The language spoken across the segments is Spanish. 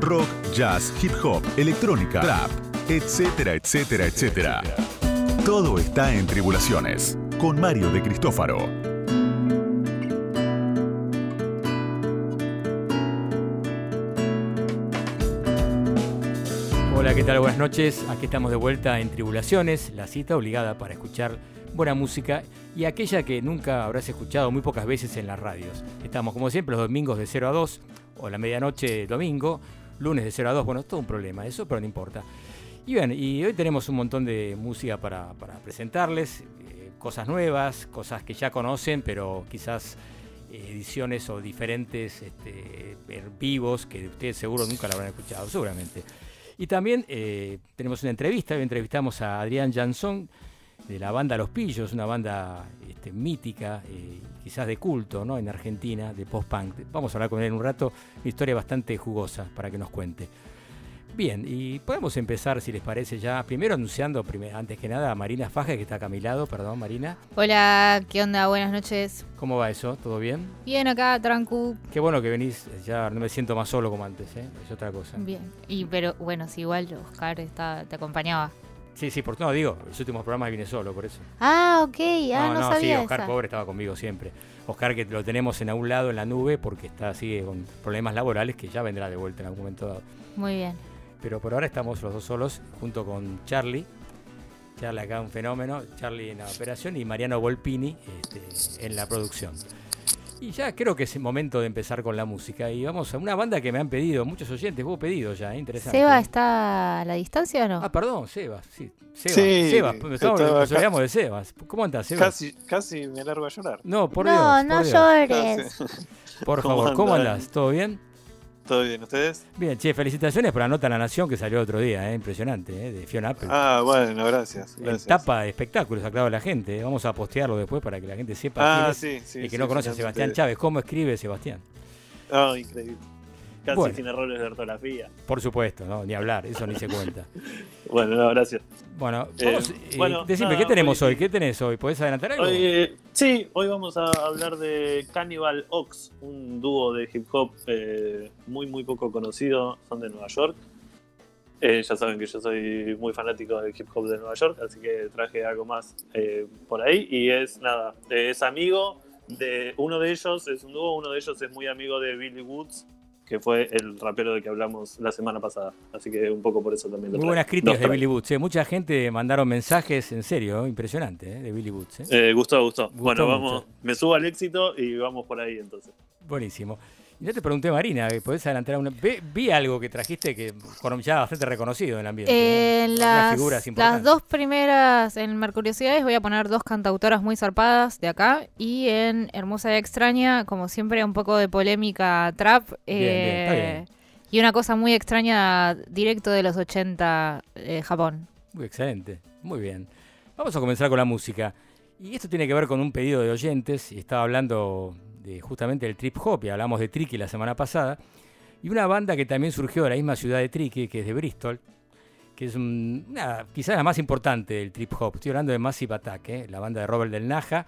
rock, jazz, hip hop, electrónica, trap, etcétera, etcétera, etcétera. Todo está en Tribulaciones, con Mario de Cristófaro. Hola, ¿qué tal? Buenas noches. Aquí estamos de vuelta en Tribulaciones, la cita obligada para escuchar buena música y aquella que nunca habrás escuchado muy pocas veces en las radios. Estamos como siempre los domingos de 0 a 2 o la medianoche domingo, lunes de 0 a 2, bueno, es todo un problema eso, pero no importa. Y bien, y hoy tenemos un montón de música para, presentarles, eh, cosas nuevas, cosas que ya conocen, pero quizás eh, ediciones o diferentes este, vivos que ustedes seguro nunca la habrán escuchado, seguramente. Y también eh, tenemos una entrevista, entrevistamos a Adrián Jansson de la banda Los Pillos, una banda este, mítica, eh, quizás de culto ¿no? en Argentina, de post-punk. Vamos a hablar con él un rato, una historia bastante jugosa para que nos cuente. Bien, y podemos empezar, si les parece, ya primero anunciando, antes que nada, a Marina Faja, que está acá a mi lado. Perdón, Marina. Hola, ¿qué onda? Buenas noches. ¿Cómo va eso? ¿Todo bien? Bien acá, trancu. Qué bueno que venís, ya no me siento más solo como antes, ¿eh? es otra cosa. Bien, y pero bueno, si igual Oscar está, te acompañaba. Sí, sí, por no digo, los últimos programas viene solo, por eso. Ah, ok, ah, no, no, sí, Oscar pobre estaba conmigo siempre. Oscar que lo tenemos en algún lado en la nube porque está así con problemas laborales que ya vendrá de vuelta en algún momento dado. Muy bien pero por ahora estamos los dos solos junto con Charlie. Charlie acá un fenómeno, Charlie en la operación y Mariano Volpini este, en la producción. Y ya creo que es el momento de empezar con la música. Y vamos a una banda que me han pedido, muchos oyentes, hubo pedido ya, ¿eh? interesante. ¿Seba está a la distancia o no? Ah, perdón, Seba, sí. Seba, sí, Sebas, nos olvidamos de Sebas. ¿Cómo estás, Sebas? Casi, casi me largo a llorar. No, por no, Dios. No, no llores. Por favor, ¿cómo andas? ¿Todo bien? ¿Todo bien? ¿Ustedes? Bien, che, felicitaciones por la nota la Nación que salió otro día, ¿eh? impresionante, ¿eh? de Fiona Apple. Ah, bueno, gracias. gracias. Tapa de espectáculos, aclarado la gente. ¿eh? Vamos a postearlo después para que la gente sepa ah, quién es y que no conoce a Sebastián Chávez. ¿Cómo escribe Sebastián? Ah, increíble. Casi sin errores de ortografía. Por supuesto, no, ni hablar, eso ni se cuenta. bueno, no, gracias. Bueno, eh, eh, decime, ¿qué tenemos hoy, ¿Qué tenés hoy? ¿Podés adelantar algo? Eh, sí, hoy vamos a hablar de Cannibal Ox, un dúo de hip hop muy, muy poco conocido, son de Nueva York. ya saben que yo soy muy fanático del hip hop de Nueva York, así que traje algo más por ahí. Y es nada, es amigo de uno de ellos, es un dúo, uno de ellos es muy amigo de Billy Woods, que fue el rapero de que hablamos la semana pasada. Así que un poco por eso también lo Muy buenas críticas de Billy Boots. ¿eh? Mucha gente mandaron mensajes, en serio, impresionante, ¿eh? de Billy Boots. ¿eh? gustó, gustó, Bueno, vamos, me subo al éxito y vamos por ahí entonces. Buenísimo. Y yo te pregunté, Marina, ¿podés adelantar una? Vi, algo que trajiste que ya bastante reconocido en el ambiente. Eh, las, las dos primeras, en Mercuriosidades, voy a poner dos cantautoras muy zarpadas de acá. Y en Hermosa y Extraña, como siempre, un poco de polémica trap. Eh, y una cosa muy extraña, directo de los 80, eh, Japón. Muy excelente, muy bien. Vamos a comenzar con la música. Y esto tiene que ver con un pedido de oyentes. Y estaba hablando justamente del trip hop, y hablamos de Tricky la semana pasada, y una banda que también surgió de la misma ciudad de Tricky, que es de Bristol, que es quizás la más importante del trip hop. Estoy hablando de Massive Attack, ¿eh? la banda de Robert Del Naja,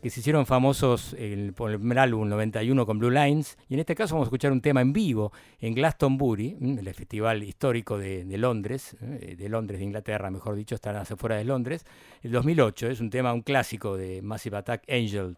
que se hicieron famosos por el primer álbum 91 con Blue Lines. Y en este caso vamos a escuchar un tema en vivo en Glastonbury, el festival histórico de, Londres, ¿eh? de Londres, de Inglaterra, mejor dicho, están afuera de Londres. El 2008 es un tema, un clásico de Massive Attack, Angel.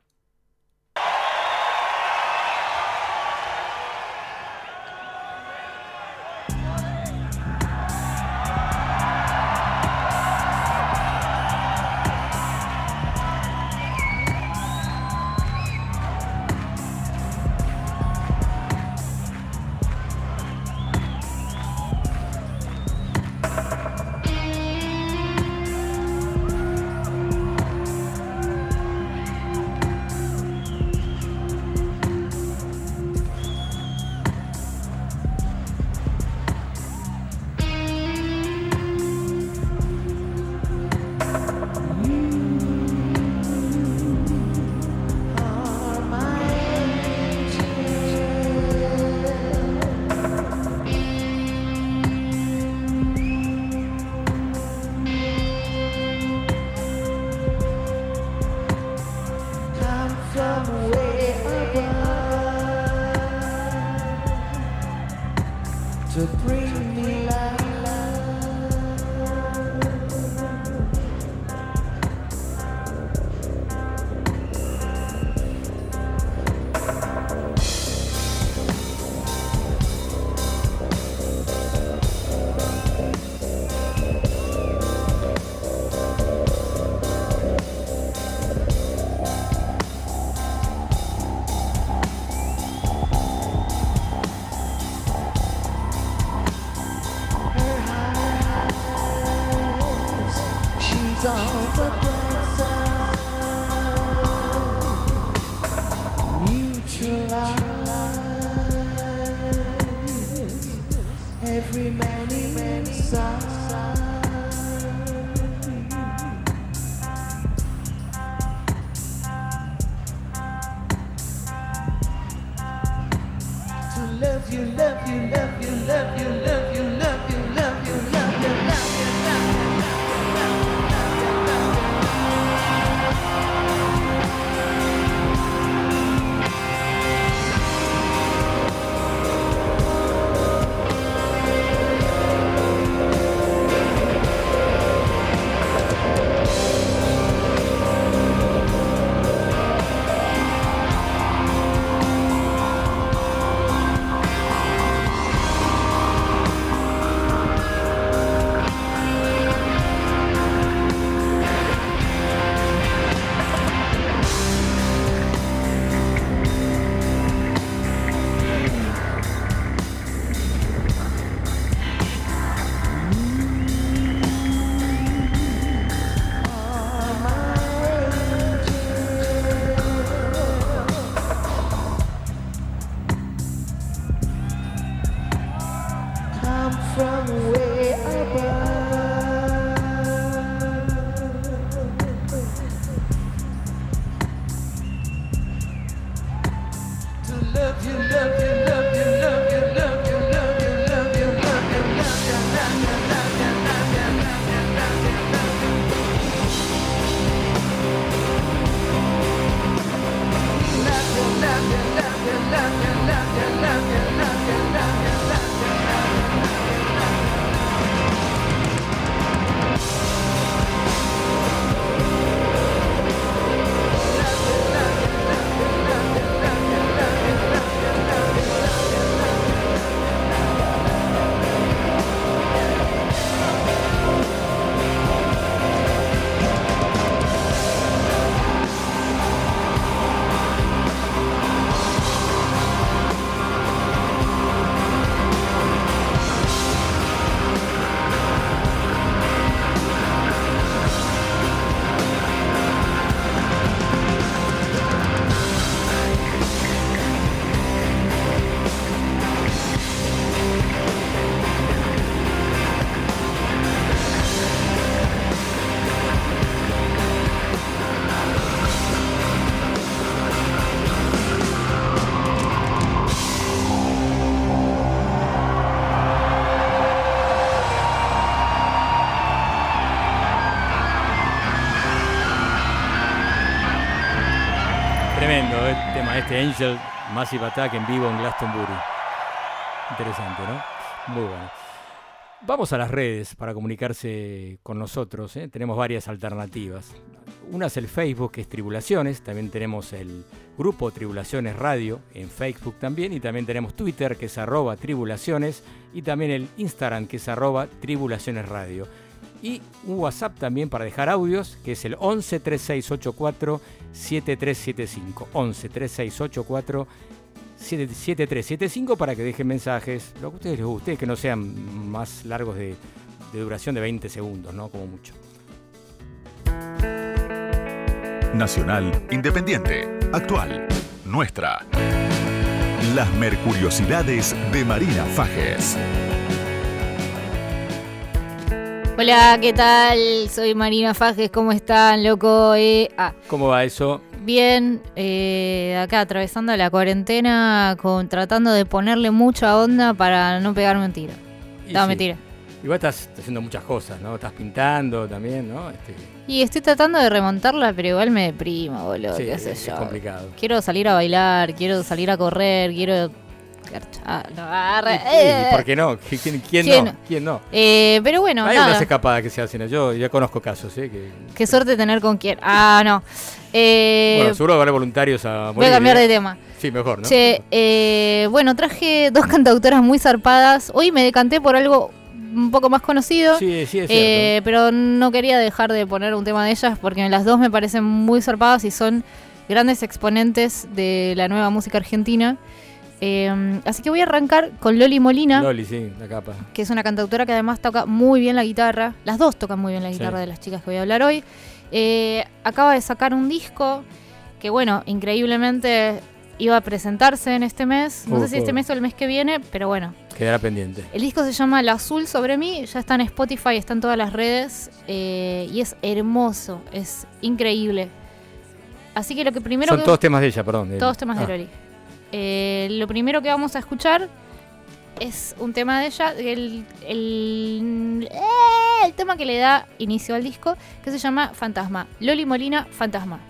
Angel Massive Attack en vivo en Glastonbury. Interesante, ¿no? Muy bueno. Vamos a las redes para comunicarse con nosotros. ¿eh? Tenemos varias alternativas. Una es el Facebook, que es Tribulaciones. También tenemos el grupo Tribulaciones Radio en Facebook también. Y también tenemos Twitter, que es arroba Tribulaciones. Y también el Instagram, que es arroba Tribulaciones Radio y un WhatsApp también para dejar audios, que es el 11 3684 7375. 11 3684 7375 para que dejen mensajes, lo que a ustedes les guste, que no sean más largos de, de duración de 20 segundos, ¿no? Como mucho. Nacional, independiente, actual, nuestra. Las Mercuriosidades de Marina Fajes. Hola, ¿qué tal? Soy Marina Fajes, ¿cómo están, loco? Eh, ah. ¿Cómo va eso? Bien, eh, acá atravesando la cuarentena, con, tratando de ponerle mucha onda para no pegarme un tiro. no, mentira. Igual estás haciendo muchas cosas, ¿no? Estás pintando también, ¿no? Este... Y estoy tratando de remontarla, pero igual me deprimo, boludo, sí, qué sé es, yo. complicado. Quiero salir a bailar, quiero salir a correr, quiero ¿Por qué no? ¿Quién, no? ¿Quién no? Eh, pero bueno, Hay unas escapadas que se hacen. Yo ya conozco casos. ¿eh? Que, Qué suerte tener con quién. Ah, no. Eh, bueno, seguro habrá voluntarios a morir. Voy a cambiar de tema. Sí, mejor, ¿no? eh, bueno, traje dos cantautoras muy zarpadas. Hoy me decanté por algo un poco más conocido. Sí, sí, es eh, pero no quería dejar de poner un tema de ellas porque las dos me parecen muy zarpadas y son grandes exponentes de la nueva música argentina. Eh, así que voy a arrancar con Loli Molina. Loli, sí, la capa. Que es una cantautora que además toca muy bien la guitarra. Las dos tocan muy bien la guitarra de las chicas que voy a hablar hoy. Eh, acaba de sacar un disco que, bueno, increíblemente iba a presentarse en este mes. No sé si este mes o el mes que viene, pero bueno. Quedará pendiente. El disco se llama El Azul sobre mí. Ya está en Spotify, está en todas las redes. Eh, y es hermoso, es increíble. Así que lo que primero. Son todos temas de ella, perdón. todos temas de ah. Loli. Eh, lo primero que vamos a escuchar es un tema de ella, el, el, eh, el tema que le da inicio al disco, que se llama Fantasma. Loli Molina, Fantasma.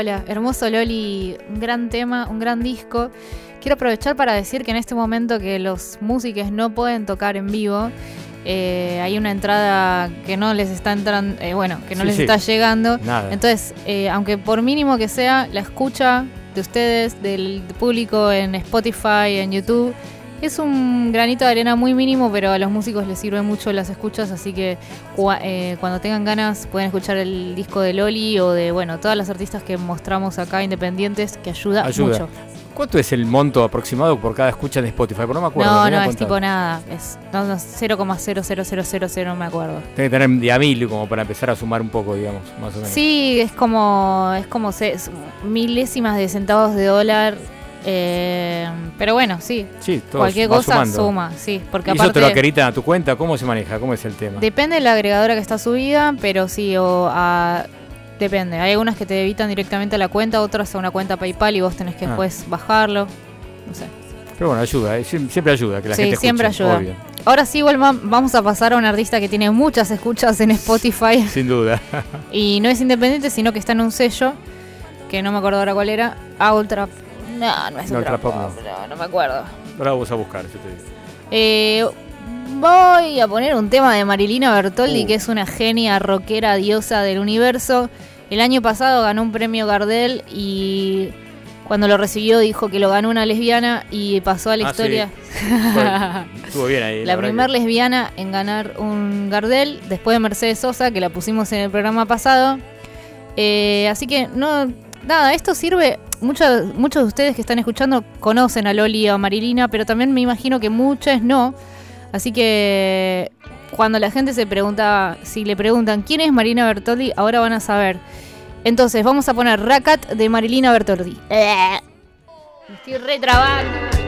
Hola, hermoso Loli, un gran tema, un gran disco. Quiero aprovechar para decir que en este momento que los músicos no pueden tocar en vivo, eh, hay una entrada que no les está entrando, eh, bueno, que no les está llegando. Entonces, eh, aunque por mínimo que sea, la escucha de ustedes, del público en Spotify, en YouTube, es un granito de arena muy mínimo, pero a los músicos les sirve mucho las escuchas, así que eh, cuando tengan ganas pueden escuchar el disco de Loli o de, bueno, todas las artistas que mostramos acá independientes, que ayuda, mucho. ¿Cuánto es el monto aproximado por cada escucha de Spotify? no me acuerdo. No, no, es tipo nada. Es no, no, 0,00000, no me acuerdo. Tiene que tener de a mil como para empezar a sumar un poco, digamos, más o menos. Sí, es como, es como milésimas de centavos de dólar eh, pero bueno, sí. sí Cualquier cosa suma, sí. Porque ¿Y eso te lo acreditan a tu cuenta? ¿Cómo se maneja? ¿Cómo es el tema? Depende de la agregadora que está subida, pero sí, o a, depende. Hay algunas que te evitan directamente a la cuenta, otras a una cuenta PayPal y vos tenés que ah. después bajarlo. No sé. Pero bueno, ayuda, eh, siempre ayuda que la sí, siempre ayuda. Ahora sí, igual vamos a pasar a un artista que tiene muchas escuchas en Spotify. Sin duda. y no es independiente, sino que está en un sello, que no me acuerdo ahora cuál era, Ultra no, no es no, no. no me acuerdo. Ahora vamos a buscar, yo te digo. Eh, voy a poner un tema de Marilina Bertoldi, uh. que es una genia rockera diosa del universo. El año pasado ganó un premio Gardel y cuando lo recibió dijo que lo ganó una lesbiana y pasó a la ah, historia. Estuvo bien ahí. La, primera lesbiana en ganar un Gardel, después de Mercedes Sosa, que la pusimos en el programa pasado. Eh, así que no, nada, esto sirve muchos, muchos de ustedes que están escuchando conocen a Loli o a Marilina, pero también me imagino que muchas no. Así que cuando la gente se pregunta, si le preguntan quién es Marina Bertoldi, ahora van a saber. Entonces, vamos a poner Racat de Marilina Bertoldi. Estoy retrabando.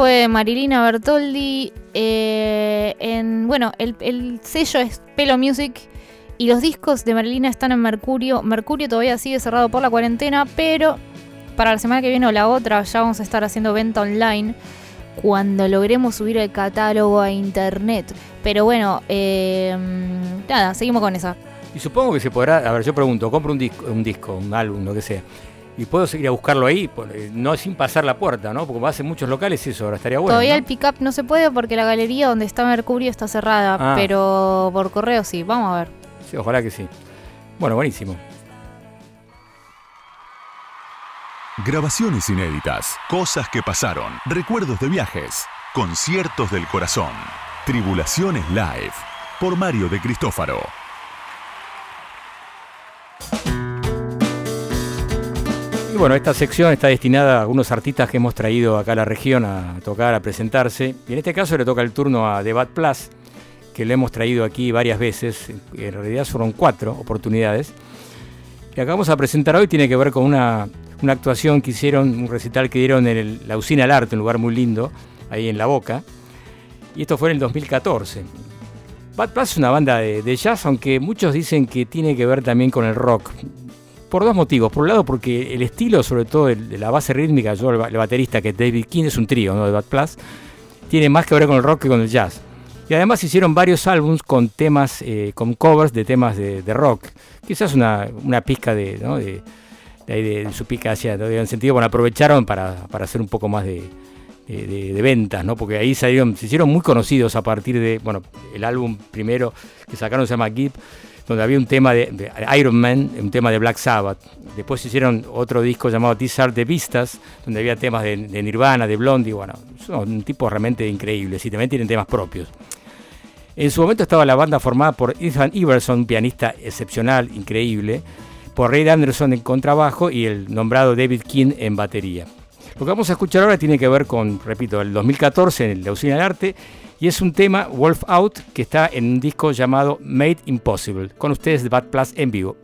Fue Marilina Bertoldi. Eh, en, bueno, el, sello es Pelo Music y los discos de Marilina están en Mercurio. Mercurio todavía sigue cerrado por la cuarentena, pero para la semana que viene o la otra ya vamos a estar haciendo venta online cuando logremos subir el catálogo a internet. Pero bueno, eh, nada, seguimos con esa. Y supongo que se podrá, a ver, yo pregunto, compro un disco, un disco, un álbum, lo que sea y puedo seguir a buscarlo ahí, eh, no sin pasar la puerta, ¿no? Porque como hace muchos locales eso, ahora estaría bueno. Todavía el pick-up no se puede porque la galería donde está Mercurio está cerrada, ah. pero por correo sí, vamos a ver. Sí, ojalá que sí. Bueno, buenísimo. Grabaciones inéditas, cosas que pasaron, recuerdos de viajes, conciertos del corazón, Tribulaciones Live, por Mario de Cristófaro. Bueno, esta sección está destinada a algunos artistas que hemos traído acá a la región a tocar, a presentarse. Y en este caso le toca el turno a The Bad Plus, que le hemos traído aquí varias veces. En realidad fueron cuatro oportunidades. Y acá vamos a presentar hoy tiene que ver con una, actuación que hicieron, un recital que dieron en la Usina al Arte, un lugar muy lindo, ahí en La Boca. Y esto fue en el 2014. Bad Plus es una banda de, de, jazz, aunque muchos dicen que tiene que ver también con el rock por dos motivos. Por un lado, porque el estilo, sobre todo de la base rítmica, yo, el, baterista que es David King, es un trío ¿no? de Bad Plus, tiene más que ver con el rock que con el jazz. Y además hicieron varios álbums con temas, eh, con covers de temas de, rock. Quizás una, una pizca de, ¿no? de, de, su pica hacia, en sentido, bueno, aprovecharon para, hacer un poco más de, de, ventas, ¿no? Porque ahí salieron, se hicieron muy conocidos a partir de, bueno, el álbum primero que sacaron se llama Give donde había un tema de, Iron Man, un tema de Black Sabbath. Después hicieron otro disco llamado These Are the Vistas, donde había temas de, Nirvana, de Blondie, bueno, son un tipo realmente increíble, y también tienen temas propios. En su momento estaba la banda formada por Ethan Iverson, pianista excepcional, increíble, por Ray Anderson en contrabajo y el nombrado David King en batería. Lo que vamos a escuchar ahora tiene que ver con, repito, el 2014 en la Usina del Arte y es un tema, Wolf Out, que está en un disco llamado Made Impossible. Con ustedes, Bad Plus en vivo.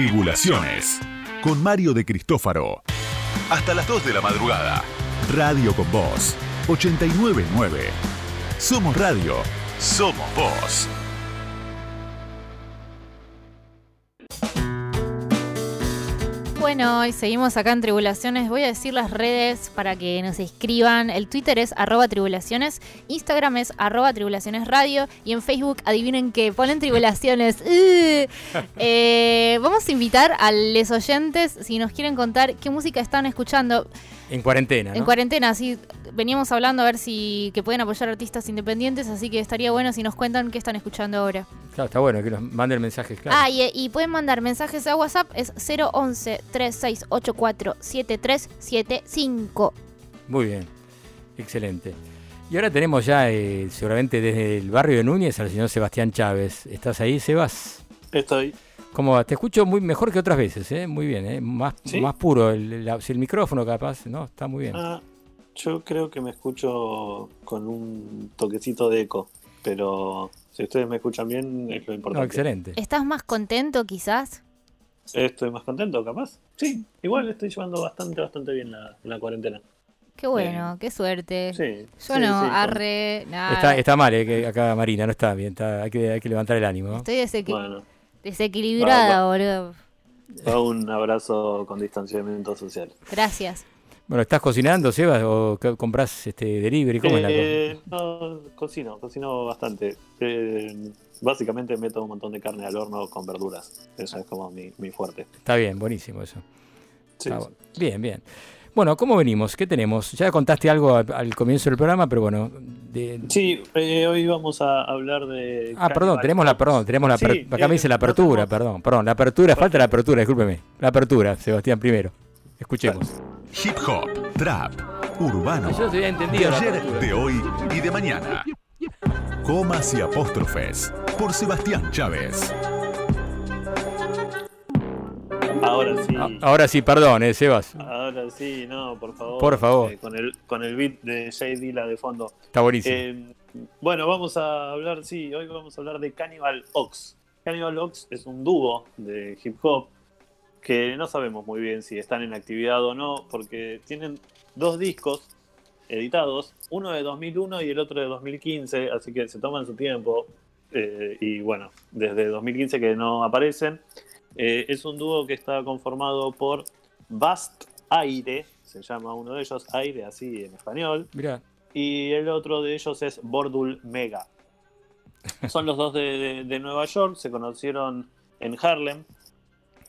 Tribulaciones. Con Mario de Cristófaro. Hasta las 2 de la madrugada. Radio con Voz. 899. Somos radio. Somos voz. Bueno, y seguimos acá en Tribulaciones. Voy a decir las redes para que nos escriban. El Twitter es arroba tribulaciones, Instagram es arroba tribulaciones radio y en Facebook adivinen que ponen tribulaciones. Eh, vamos a invitar a los oyentes si nos quieren contar qué música están escuchando. En cuarentena. En cuarentena, sí. Veníamos hablando a ver si que pueden apoyar artistas independientes, así que estaría bueno si nos cuentan qué están escuchando ahora. Está bueno que nos manden mensajes, claro. Ah, y, pueden mandar mensajes a WhatsApp, es 011 3684 7375. Muy bien, excelente. Y ahora tenemos ya, eh, seguramente desde el barrio de Núñez, al señor Sebastián Chávez. ¿Estás ahí, Sebas? Estoy. ¿Cómo Te escucho muy mejor que otras veces, ¿eh? Muy bien, ¿eh? Más, más puro. El, el, micrófono capaz, ¿no? Está muy bien. Ah, yo creo que me escucho con un toquecito de eco, pero si ustedes me escuchan bien es lo importante. excelente. ¿Estás más contento quizás? Estoy más contento, capaz. Sí, igual estoy llevando bastante, bastante bien la, cuarentena. Qué bueno, qué suerte. Sí, Yo no, arre, nada. Está, está mal, eh, que acá Marina no está bien, hay, que, hay que levantar el ánimo. Estoy desequilibrada, boludo. un abrazo con distanciamiento social. Gracias. Bueno, ¿estás cocinando, Sebas, o compras este, delivery? ¿Cómo es la eh, No, cocino, cocino bastante. Eh, básicamente meto un montón de carne al horno con verduras. Eso es como mi, fuerte. Está bien, buenísimo eso. Bien, bien. Bueno, ¿cómo venimos? ¿Qué tenemos? Ya contaste algo al, comienzo del programa, pero bueno. Sí, eh, hoy vamos a hablar de. Ah, perdón, tenemos la, perdón, tenemos la. acá me dice la apertura, perdón, perdón, la apertura, falta la apertura, discúlpeme. La apertura, Sebastián, primero. Escuchemos. Hip hop, trap, urbano. Yo te entendido. De ayer, de hoy y de mañana. Comas y apóstrofes por Sebastián Chávez. Ahora sí. ahora sí, perdón, eh, Sebas. Ahora sí, no, por favor. Por favor. Eh, con, el, con el beat de Jay Dilla de fondo. Está buenísimo. Eh, bueno, vamos a hablar, sí, hoy vamos a hablar de Cannibal Ox. Cannibal Ox es un dúo de hip hop que no sabemos muy bien si están en actividad o no, porque tienen dos discos editados, uno de 2001 y el otro de 2015, así que se toman su tiempo. Eh, y bueno, desde 2015 que no aparecen. Eh, es un dúo que está conformado por Bast Aire, se llama uno de ellos, Aire así en español. Y el otro de ellos es Bordul Mega. Son los dos de Nueva York, se conocieron en Harlem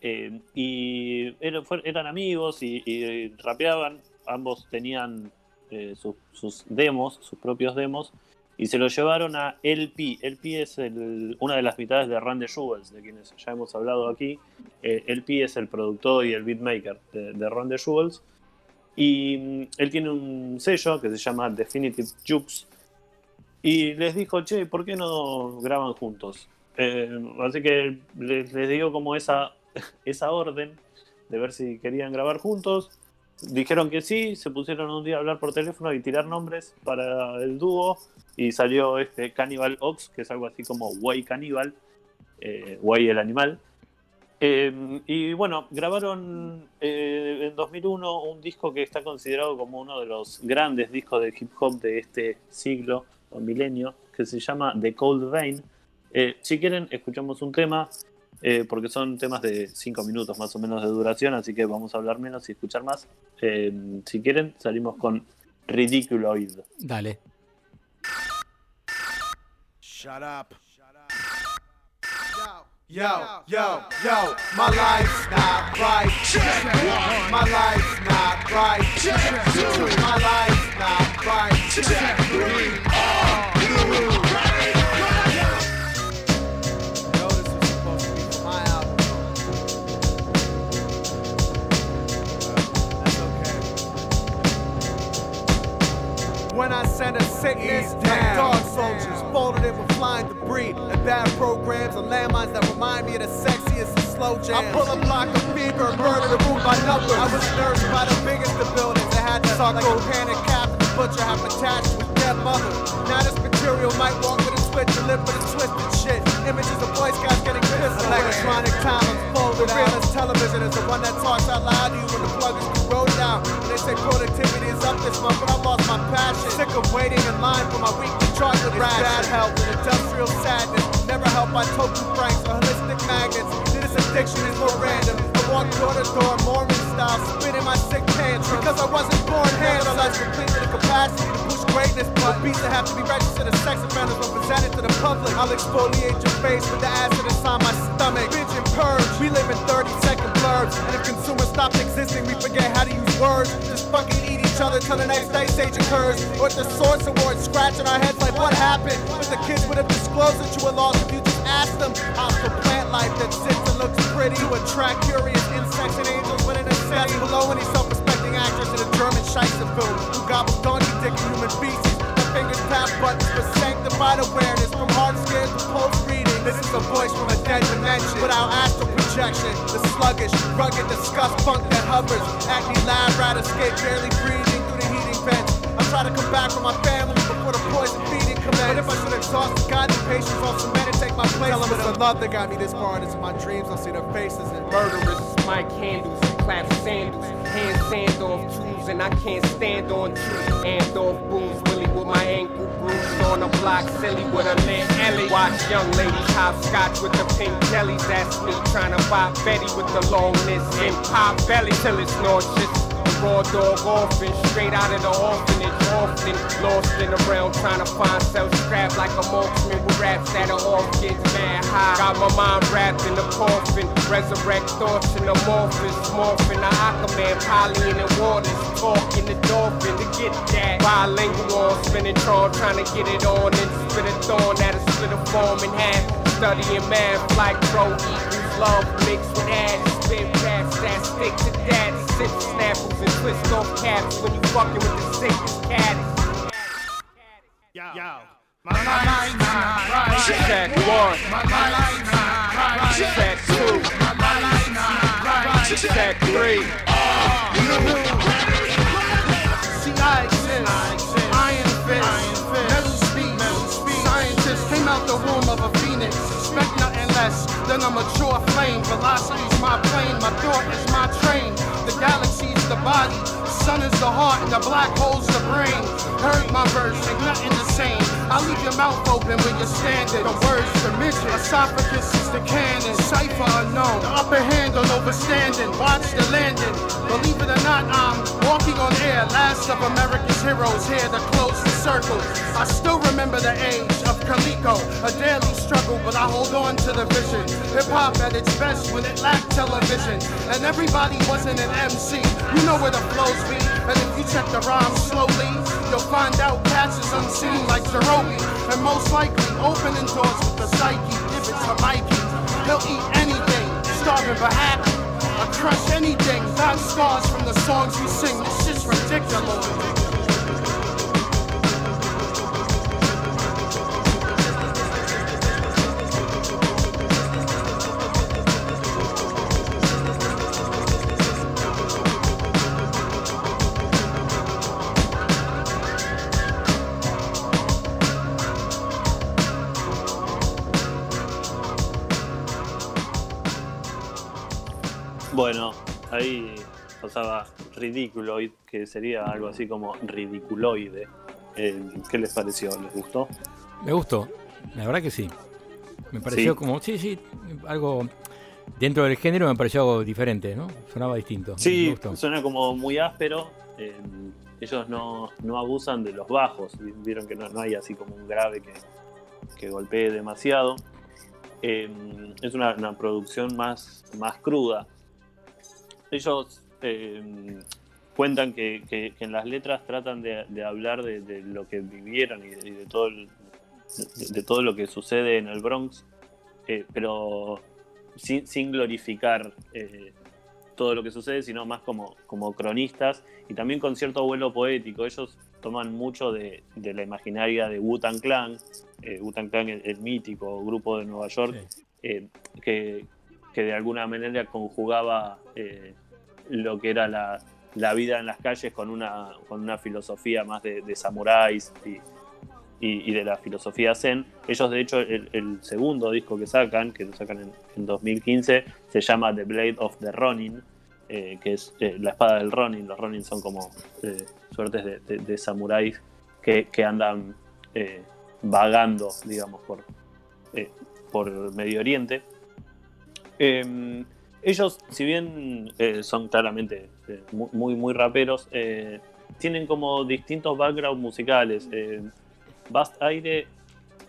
eh, y eran, amigos y, rapeaban, ambos tenían eh, sus demos, sus propios demos, y se lo llevaron a LP. LP es una de las mitades de Randy Jewels, de quienes ya hemos hablado aquí. Eh, LP es el productor y el beatmaker de, de Randy Jewels. Y mm, él tiene un sello que se llama Definitive Jukes. Y les dijo, che, ¿por qué no graban juntos? así que les, les digo como esa esa orden de ver si querían grabar juntos. Dijeron que sí, se pusieron un día a hablar por teléfono y tirar nombres para el dúo y salió este Cannibal Ox, que es algo así como Way Cannibal, eh, Way el animal. Em, y bueno, grabaron eh, en 2001 un disco que está considerado como uno de los grandes discos de hip hop de este siglo o milenio, que se llama The Cold Vein. Eh, si quieren, escuchamos un tema eh, porque son temas de 5 minutos más o menos de duración, así que vamos a hablar menos y escuchar más. Eh, si quieren, salimos con Ridiculoid. Dale. Shut up. Yo, yo, yo, my life's not right. My life's not right. My life's not right. We are When I send a sickness, like dog soldiers, folded in with flying debris and bad programs and landmines that remind me of the sexiest and slow jams. I pull a block of fever and murder the room by numbers. I was nursed by the biggest of buildings that had to talk like a panic captain. The butcher half attached with dead mother. Now this material might walk with a switch and live with a twisted shit. Images of Boy Scouts getting pissed. Electronic time unfolding The realest television is the one that talks out loud to you when the plug is rolled down. They say productivity is up this month, but I lost my passion. Sick of waiting in line for my weekly chocolate ration. Bad health and industrial sadness. Never help by token franks or holistic magnets. This addiction is more random. I walk door to door, Mormon style, spitting my sick tantrum. Because I wasn't born handsome. I completely the capacity to push greatness. But beats that have to be registered as sex offenders when presented to the public. I'll exfoliate your face with the acid inside my stomach. Binge and purge. We live in 30 second blurbs. And if consumers stopped existing, we forget how to use words. Just fucking eat each other till the next ice age occurs. Or the Source Award scratching our heads like what happened? But the kids would have disclosed that you were lost if you asked them. Hostile plant life that sits and looks pretty to attract curious insects and angels, in a city below any self-respecting actress in a German Scheisse film who gobbles donkey dick and human feces. Her fingers tap buttons for sanctified awareness from hard scares to close reading. This is a voice from a dead dimension without astral projection. The sluggish, rugged, disgust funk that hovers. Acne lab rat escape, barely breathing through the heating vents. I try to come back with my family before the poison feeding commences. But if I should exhaust the patience, I'll cement and take my place. Tell them it's the love that got me this far, and it's my dreams. I'll see their faces and murderers. My candles, clap sandals, hand sand off tools, and I can't stand on truth. And off booms, Willie with my ankle bruised on a block, silly with a lit Ellie. Watch young ladies hopscotch with the pink jellies. That's me trying to buy Betty with the longness and pop belly till it's nauseous raw dog orphan, straight out of the orphanage, often lost in the realm, trying to find self-scrap like a marksman with raps that are off, gets mad high. Got my mind wrapped in the coffin, resurrect thoughts in the amorphous, morphing the Aquaman, Polly in the waters, talking the dolphin to get that bilingual, spinning tron, trying to get it on and spit a thorn that'll split a form in half. Studying math like pro equals love mixed with ass, spit raps that stick to daddy, sip snapples and twist off caps when you fucking with the sickest caddies. Yo, yo. My mind's not right. Check one. My mind's not right. Check two. My mind's not right. Check three. See, I exist. Out the womb of a phoenix. Expect nothing less than a mature flame. Velocity's my plane. My thought is my train. The galaxy's the body. The sun is the heart and the black hole's the brain. Heard my verse, ain't nothing the same. I leave your mouth open when you're standing. The words dimension. Esophagus is the cannon. Cipher unknown. The upper hand on overstanding. Watch the landing. Believe it or not, I'm walking on air. Last of America's heroes here to close the circle. I still remember the age of Calico. A daily struggle, but I hold on to the vision. Hip hop at its best when it lacked television. And everybody wasn't an MC. You know where the flows be. And if you check the rhyme slowly, you'll find out is unseen like Zerobi. And most likely opening doors with the psyche. Give it to Mikey. He'll eat anything, starving but happy. I crush anything, got scars from the songs we sing. This shit's ridiculous. Bueno, ahí pasaba Ridiculoid, que sería algo así como ridiculoide. Eh, ¿Qué les pareció? ¿Les gustó? Me gustó, la verdad que sí. Me pareció Sí. como, sí, sí, algo dentro del género me pareció algo diferente, ¿no? Sonaba distinto. Sí, suena como muy áspero. eh, ellos no, no abusan de los bajos. Vieron que no, no hay así como un grave que, que golpee demasiado. Eh, es una, una producción más, más cruda. Ellos eh, cuentan que, que- que en las letras tratan de, de hablar de, de lo que vivieron y de, y de todo el- de, todo lo que sucede en el Bronx, eh, pero sin, sin glorificar eh, todo lo que sucede, sino más como, como cronistas y también con cierto vuelo poético. Ellos toman mucho de, de la imaginaria de Wu-Tang Clan, eh, Wu-Tang Clan, el, el mítico grupo de Nueva York, Sí. que, que de alguna manera conjugaba eh, lo que era la, la vida en las calles con una, con una filosofía más de, samuráis y, y, de la filosofía zen. Ellos, de hecho, el, segundo disco que sacan, que lo sacan en, 2015, se llama The Blade of the Ronin, eh, que es eh, la espada del Ronin. Los Ronin son como eh, suertes de, samuráis que, andan vagando, digamos, por, por Medio Oriente. Ellos, si bien son claramente muy, muy, raperos, tienen como distintos backgrounds musicales. Bast Aire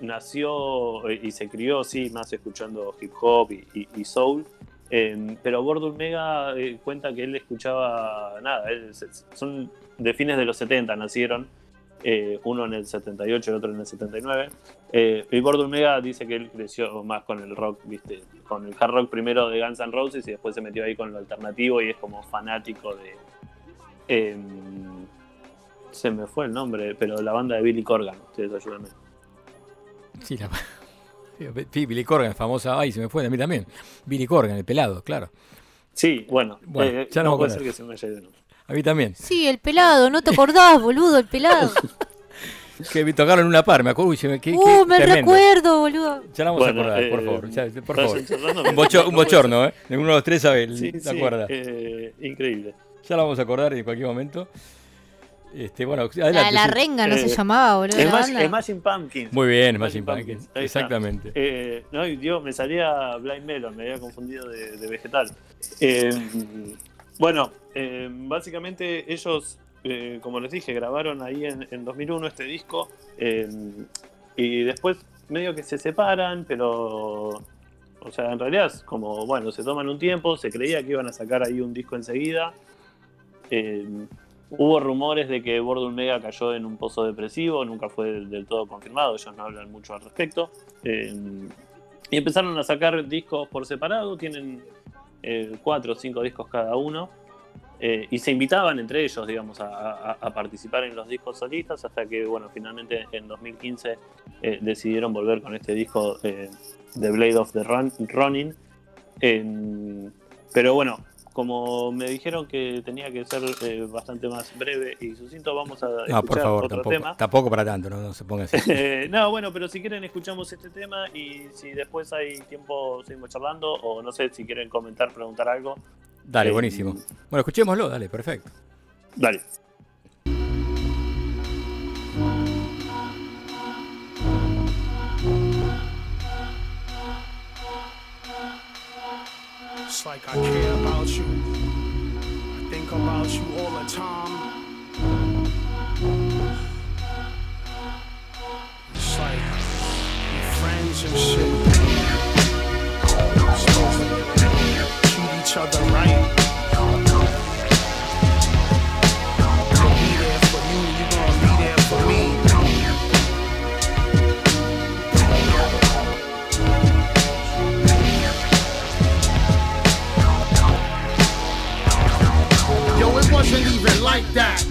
nació y se crió, sí, más escuchando hip hop y, soul. Pero Gordon Mega eh, cuenta que él escuchaba nada, son de fines de los 70 nacieron, eh, uno en el 78 y otro en el 79. Eh, y Gordon Mega dice que él creció más con el rock, ¿viste? con el hard rock primero de Guns N' Roses y después se metió ahí con lo alternativo y es como fanático de. Em, se me fue el nombre, pero la banda de Billy Corgan, ustedes ayúdenme. Sí, la... Billy Corgan, famosa, ay, se me fue, a mí también. Billy Corgan, el pelado, claro. Sí, bueno, eh, ya no, puede ser que se me haya ido. A mí también. Sí, el pelado, no te acordás, boludo, el pelado. que me tocaron una par, me acuerdo. Uy, me, uh, me recuerdo, boludo. Ya la vamos a acordar, por favor. Ya, por favor. un, bochorno, ¿eh? Ninguno de los tres sabe, sí, ¿se acuerda? Eh, increíble. Ya la vamos a acordar en cualquier momento. Este, bueno, la, renga no se eh, llamaba, boludo. El Machine Pumpkins. Muy bien, Machine Pumpkins. Exactamente. Eh, no, Dios, me salía Blind Melon, me había confundido de, vegetal. Eh, bueno, básicamente ellos, como les dije, grabaron ahí en, 2001 este disco y después medio que se separan, pero o sea, en realidad como, bueno, se toman un tiempo, se creía que iban a sacar ahí un disco enseguida. Hubo rumores de que Bordul Mega cayó en un pozo depresivo, nunca fue del, todo confirmado, ellos no hablan mucho al respecto. Eh, y empezaron a sacar discos por separado, tienen eh, cuatro o cinco discos cada uno. Eh, y se invitaban entre ellos, digamos, a, participar en los discos solistas, hasta que, bueno, finalmente en 2015 decidieron volver con este disco The Blade of the Run, Running. pero bueno, como me dijeron que tenía que ser eh, bastante más breve y sucinto, vamos a no, por favor, otro tampoco, tema. Tampoco para tanto, no, se ponga así. no, bueno, pero si quieren escuchamos este tema y si después hay tiempo seguimos charlando o no sé si quieren comentar, preguntar algo. Dale, eh, buenísimo. Bueno, escuchémoslo, dale, perfecto. Dale. It's like I care about you. I think about you all the time. It's like we're friends and shit. each other right. Yo, it wasn't even like that.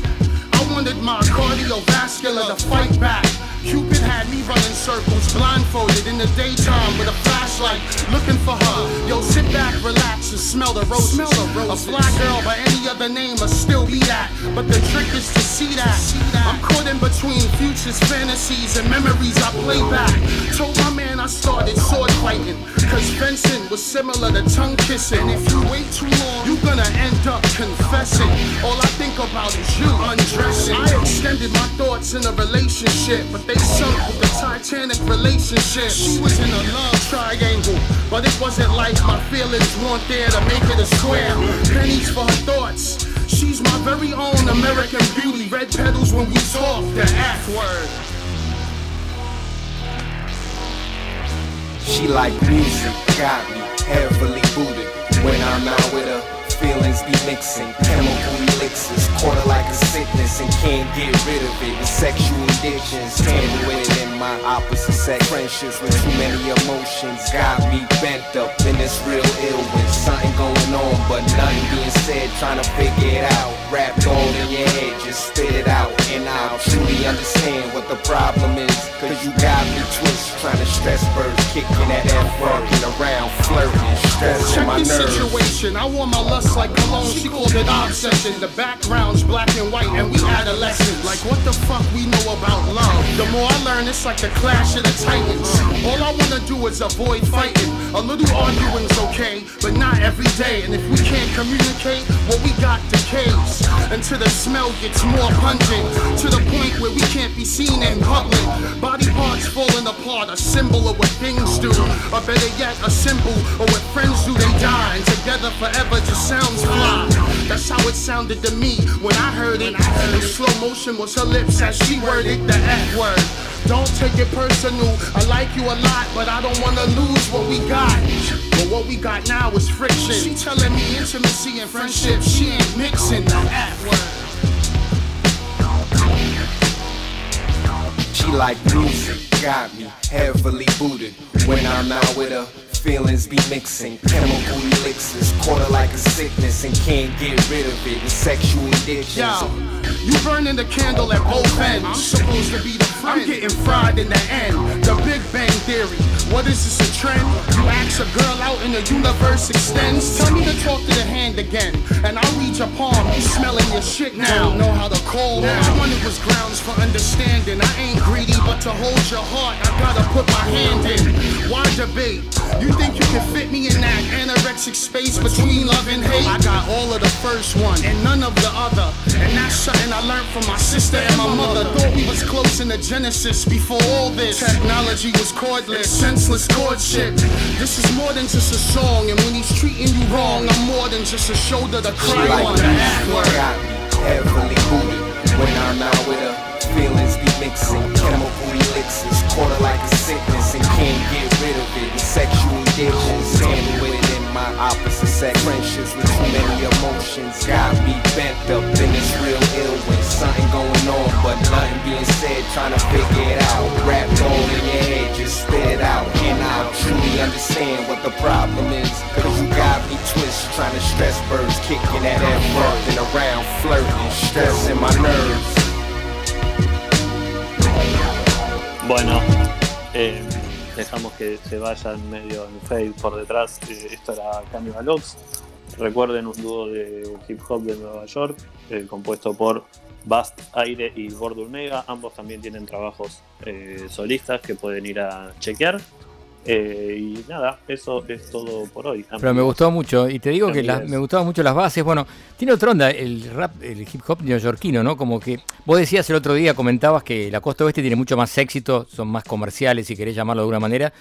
I wanted my cardiovascular to fight back. Cupid had me running circles, blindfolded in the daytime with a flashlight, looking for her. Yo, sit back, relax, and smell the roses. Smell the roses. A black girl by any other name must still be that. But the trick is to see that. I'm caught in between futures, fantasies, and memories I play back. Told my man I started sword fighting, cause fencing was similar to tongue kissing. If you wait too long, you're gonna end up confessing. All I think about is you undressing. I extended my thoughts in a relationship, but they sunk with the Titanic relationship. She was in a love triangle, but it wasn't like my feelings weren't there to make it a square. Pennies for her thoughts. She's my very own American beauty. Red petals when we talk, the F word. She like music, got me heavily booted when I'm out with her feelings be mixing. Chemical elixirs, her like a sickness and can't get rid of it. And sexual addictions, tangled in my opposite sex. Friendships with too many emotions got me bent up in this real ill with something going on, but nothing being said. Trying to figure it out. Wrapped all in your head, just spit it out, and I'll truly understand what the problem is. You got me twist, trying to stress birds, kicking that F working around, flirting, stressing Check my the nerves. situation. I wore my lust like cologne. She called it obsession. The background's black and white, and we adolescents. Like what the fuck we know about love? The more I learn, it's like the clash of the titans. All I wanna do is avoid fighting. A little arguing's okay, but not every day. And if we can't communicate, what we got decays. Until the smell gets more pungent. To the point where we can't be seen in public. Body parts falling apart, a symbol of what things do. Or better yet, a symbol of what friends do. They die, and together forever just sounds fly. That's how it sounded to me when I heard it. In slow motion was her lips as she worded the F word. Don't take it personal. I like you a lot, but I don't wanna lose what we got. But what we got now is friction. She telling me intimacy and friendship, she ain't mixing the F word. She like music, got me heavily booted. When I'm out with her, feelings be mixing. Chemical elixirs, quarter like a sickness, and can't get rid of it. And sexual addictions. Yo, you burning the candle at both ends. I'm supposed to be the friend. I'm getting fried in the end. The Big Bang Theory. What is this a trend? You ask a girl out and the universe extends. Tell me to talk to the hand again, and I'll read your palm. You smelling your shit now. Don't know how to call now. I wanted was grounds for understanding. I ain't greedy, but to hold your heart, I gotta put my hand in. Why debate? You think you can fit me in that anorexic space between love and hate? I got all of the first one and none of the other. And that's something I learned from my sister and my mother. Thought we was close in the genesis before all this. Technology was cordless, senseless courtship. This is more than just a song, and when he's treating you wrong, I'm more than just a shoulder to She cry like on. F word. got me heavily booted. When I'm out with her, feelings be mixing. Chemical elixirs, quarter like a sickness, and can't get rid of it. Sexual addictions, handle with it my opposite sex. Friendships with too many emotions, got me bent up in this real ill with something going on, but nothing being said. Trying to figure it out. Rap all in your head, just spit it out. And I truly understand what the problem is. Cause you got me twist, trying to stress birds, kicking that F working around, flirting, stressing my nerves. Bueno, eh, dejamos que se vayan medio en fade por detrás. Eh, esto era Cannibal Ox. Recuerden un dúo de hip hop de Nueva York, eh, compuesto por Bast Aire y Bordur Mega. Ambos también tienen trabajos eh, solistas que pueden ir a chequear. Eh, y nada, eso es todo por hoy. Pero me gustó mucho, y te digo que me gustaban mucho las bases. Bueno, tiene otra onda el rap, el hip hop neoyorquino, ¿no? Como que vos decías el otro día, comentabas que la costa oeste tiene mucho más éxito, son más comerciales, si querés llamarlo de alguna manera,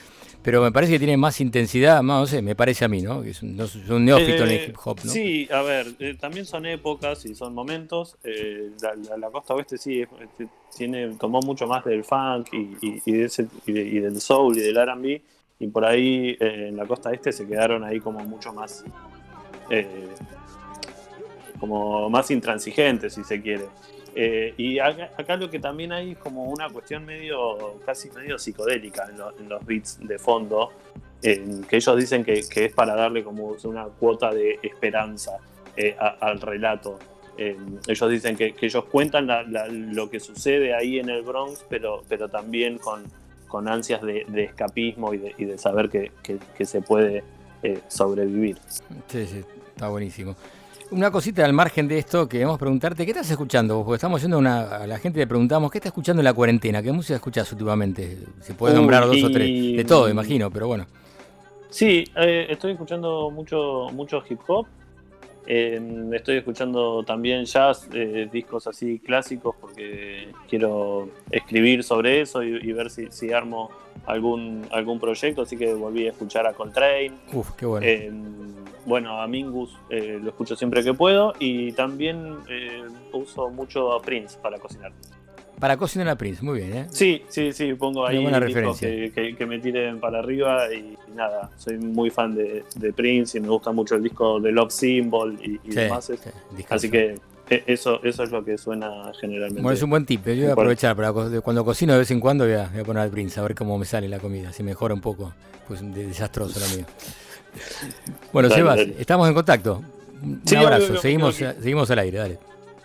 pero me parece que tiene más intensidad, más, no sé, me parece a mí, ¿no? Que es un, es un neófito en Eh, el hip hop, ¿no? Sí, a ver, eh, también son épocas y son momentos. eh, la, la- la costa oeste sí es- eh, tiene, tomó mucho más del funk y, del soul y del RB. Y por ahí eh, en la costa este se quedaron ahí como mucho más. eh, como más intransigentes, si se quiere. Eh, y acá, lo que también hay es como una cuestión medio, casi medio psicodélica en, lo- en los beats de fondo, que ellos dicen que, es para darle como una cuota de esperanza al relato. Eh, ellos dicen que, que ellos cuentan la- la- lo que sucede ahí en el Bronx, pero, pero también con, con ansias de, de escapismo y de, y de saber que, que- que se puede eh, sobrevivir. Sí, sí, está buenísimo. Una cosita al margen de esto, queremos preguntarte, ¿qué estás escuchando vos? Porque estamos yendo a, una, a la gente le preguntamos, ¿qué estás escuchando en la cuarentena? ¿Qué música escuchás últimamente? Se puede Uy, nombrar dos o tres, de todo, imagino, pero bueno. Sí, eh, estoy escuchando mucho, mucho hip hop. Eh, estoy escuchando también jazz, eh, discos así clásicos, porque quiero escribir sobre eso y, y ver si, si armo algún, algún proyecto. Así que volví a escuchar a Coltrane. Uf, qué bueno. Eh, bueno, a Mingus eh, lo escucho siempre que puedo. Y también eh, uso mucho a Prince para cocinar. Para cocinar a Prince, muy bien, ¿eh? Sí, sí, sí, pongo ahí Una referencia. que, que- que me tiren para arriba y, nada, soy muy fan de, de Prince y me gusta mucho el disco de Love Symbol y, y Sí, demás. sí. Así que eh, eso, eso es lo que suena generalmente. Bueno, es un buen tip. Yo voy a aprovechar para cuando cocino de vez en cuando voy a, voy a poner al Prince a ver cómo me sale la comida, si mejora un poco. Pues de- desastroso lo mío. Bueno, Dale, Sebas, dale. estamos en contacto. Un Sí, abrazo, seguimos, seguimos al aire, dale.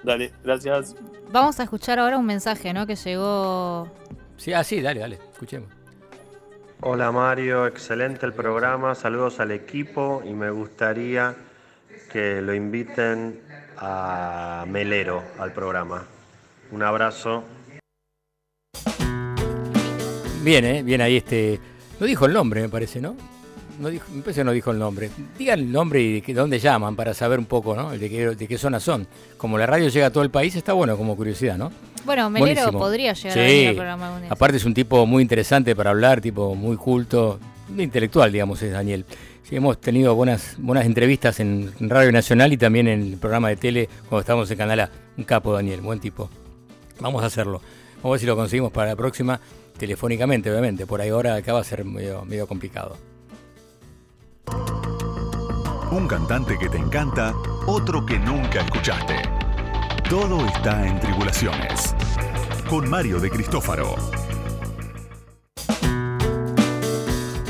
Dale, gracias. Vamos a escuchar ahora un mensaje, ¿no? Que llegó Sí, ah, sí, dale, dale, escuchemos. Hola Mario, excelente el programa, saludos al equipo y me gustaría que lo inviten a Melero al programa. Un abrazo. Bien, ¿eh? bien ahí este... No dijo el nombre, me parece, ¿no? No dijo, me parece que no dijo el nombre. Digan el nombre y de dónde llaman para saber un poco, ¿no? De qué, de qué zona son. Como la radio llega a todo el país, está bueno como curiosidad, ¿no? Bueno, Melero podría llegar a al programa. Aparte es un tipo muy interesante para hablar, tipo muy culto, intelectual, digamos, es Daniel. Sí, hemos tenido buenas, buenas entrevistas en Radio Nacional y también en el programa de tele cuando estábamos en Canal A. Un capo, Daniel, buen tipo. Vamos a hacerlo. Vamos a ver si lo conseguimos para la próxima, telefónicamente, obviamente. Por ahí ahora acá va a ser medio, medio complicado. Un cantante que te encanta, otro que nunca escuchaste. Todo está en Tribulaciones. Con Mario de Cristófaro.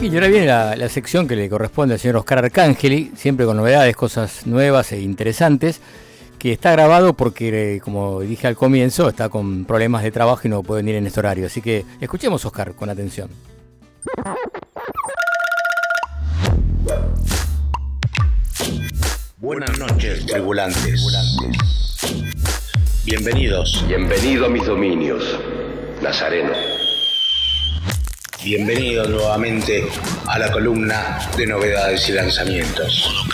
Y ahora viene la, sección que le corresponde al señor Oscar Arcángeli, siempre con novedades, cosas nuevas e interesantes, que está grabado porque, como dije al comienzo, está con problemas de trabajo y no puede venir en este horario. Así que escuchemos Oscar con atención. Buenas noches, tribulantes. Bienvenidos. Bienvenido a mis dominios, Nazareno. Bienvenido nuevamente a la columna de novedades y lanzamientos.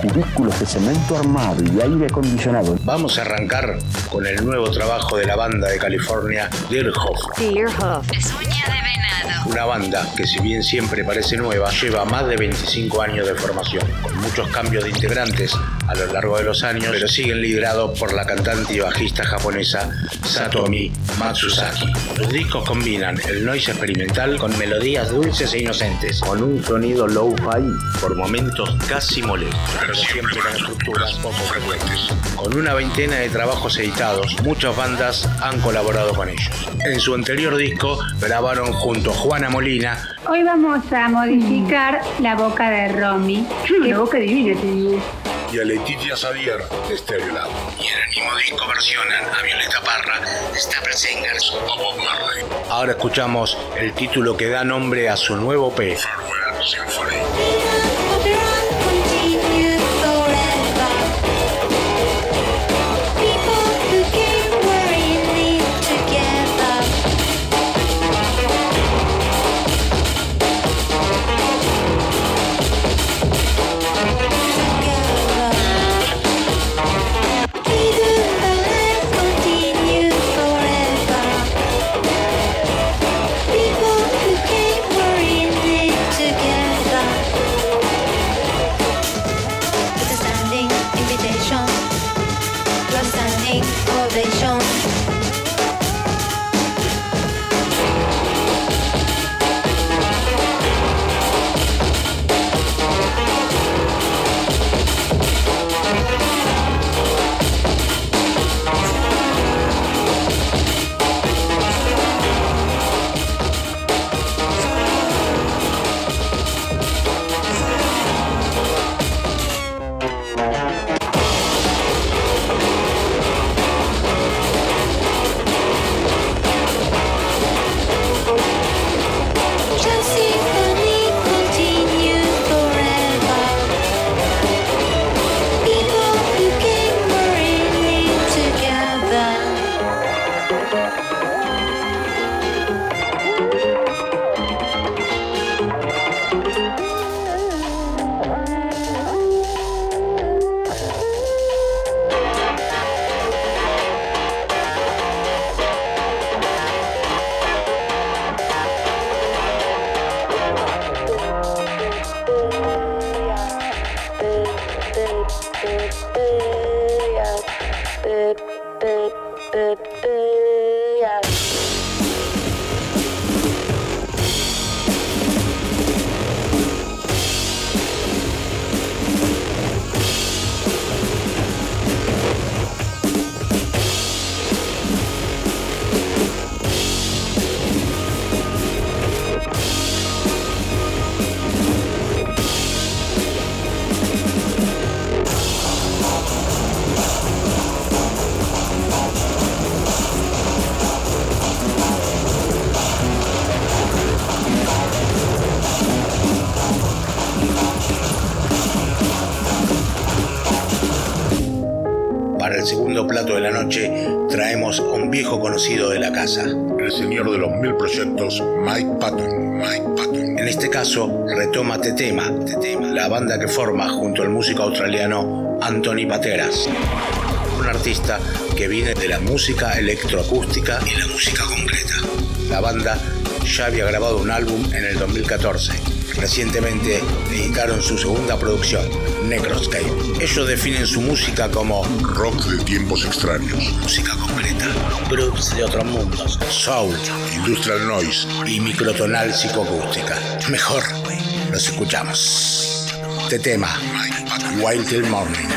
Cubículos de cemento armado y aire acondicionado. Vamos a arrancar con el nuevo trabajo de la banda de California, Deerhoff. Deerhoff. Es uña de venado. Una banda que si bien siempre parece nueva, lleva más de 25 años de formación, con muchos cambios de integrantes a lo largo de los años, pero siguen liderados por la cantante y bajista japonesa Satomi Matsuzaki. Los discos combinan el noise experimental con melodías dulces e inocentes, con un sonido low-fi, por momentos casi molestos, pero siempre con estructuras poco frecuentes. Con una veintena de trabajos editados, muchas bandas han colaborado con ellos. En su anterior disco grabaron junto a Juana Molina. Hoy vamos a modificar la boca de Romy. La boca divina, te digo y a Letitia Xavier de Stereolab. Y en el mismo disco versionan a Violeta Parra, Stapler Singers o Bob Marley. Ahora escuchamos el título que da nombre a su nuevo P. Farewell Symphony. Para el segundo plato de la noche traemos a un viejo conocido de la casa. El señor de los mil proyectos, Mike Patton. Mike Patton. En este caso, retoma Tetema, Tetema, la banda que forma junto al músico australiano Anthony Pateras. Un artista que viene de la música electroacústica y la música concreta. La banda ya había grabado un álbum en el 2014. Recientemente editaron su segunda producción, Necroscape. Ellos definen su música como rock de tiempos extraños, música concreta, groups de otros mundos, soul, industrial noise y microtonal psicoacústica. Mejor, los escuchamos. Este tema, Wild Till Morning.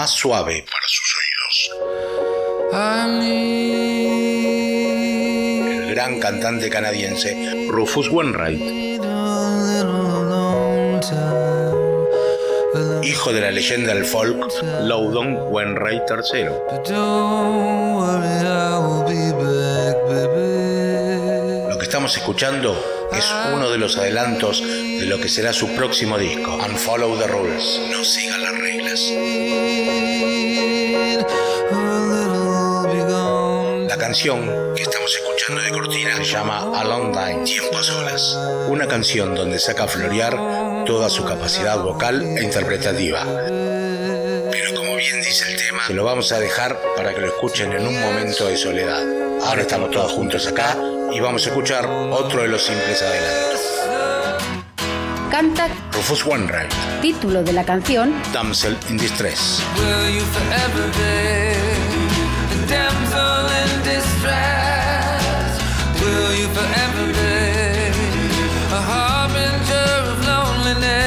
Más suave para sus oídos. El gran cantante canadiense Rufus Wainwright. Hijo de la leyenda del folk Loudon Wainwright III. Lo que estamos escuchando es uno de los adelantos de lo que será su próximo disco, Unfollow the Rules. No sigan las reglas. Canción que estamos escuchando de cortina se llama A Long Time, Tiempo a Solas. Una canción donde saca a florear toda su capacidad vocal e interpretativa. Pero como bien dice el tema, se lo vamos a dejar para que lo escuchen en un momento de soledad. Ahora estamos todos juntos acá y vamos a escuchar otro de los simples adelantos. Canta Rufus Wainwright. Título de la canción Damsel in Distress. will you forever be a harbinger of loneliness?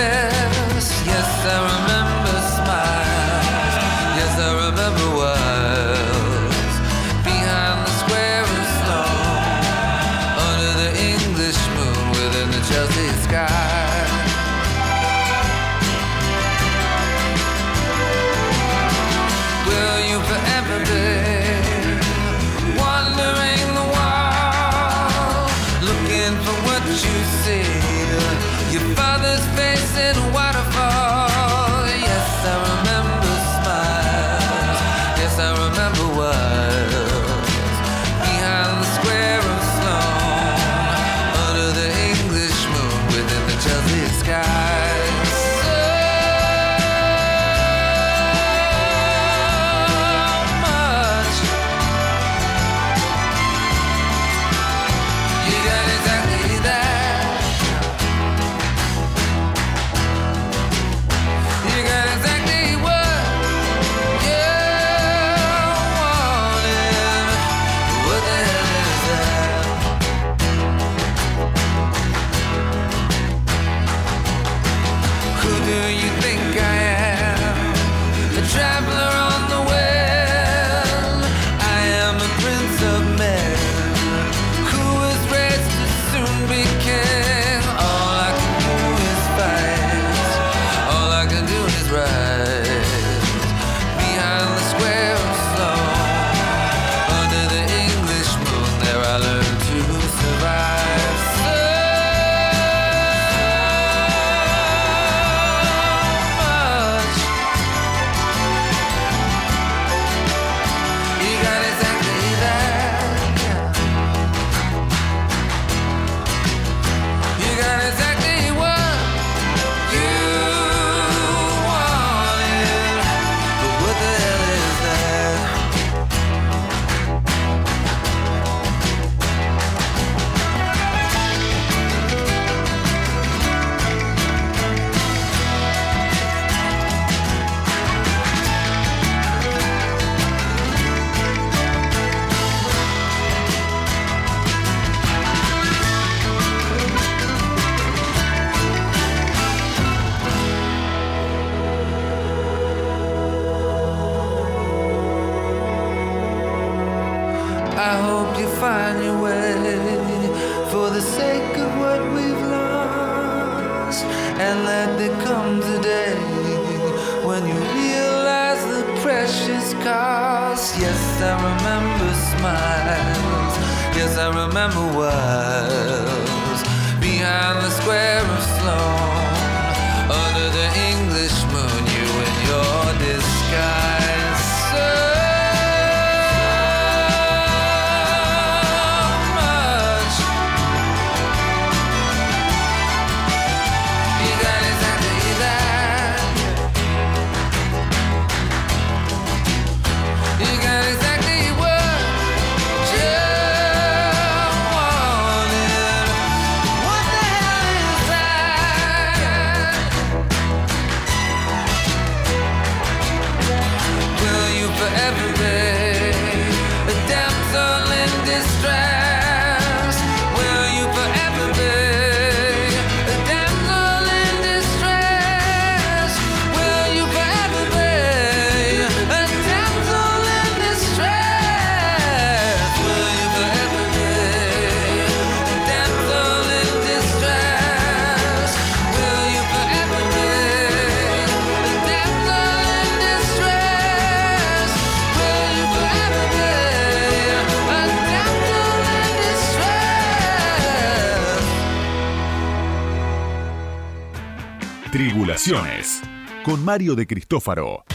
Con Mario de Cristófaro.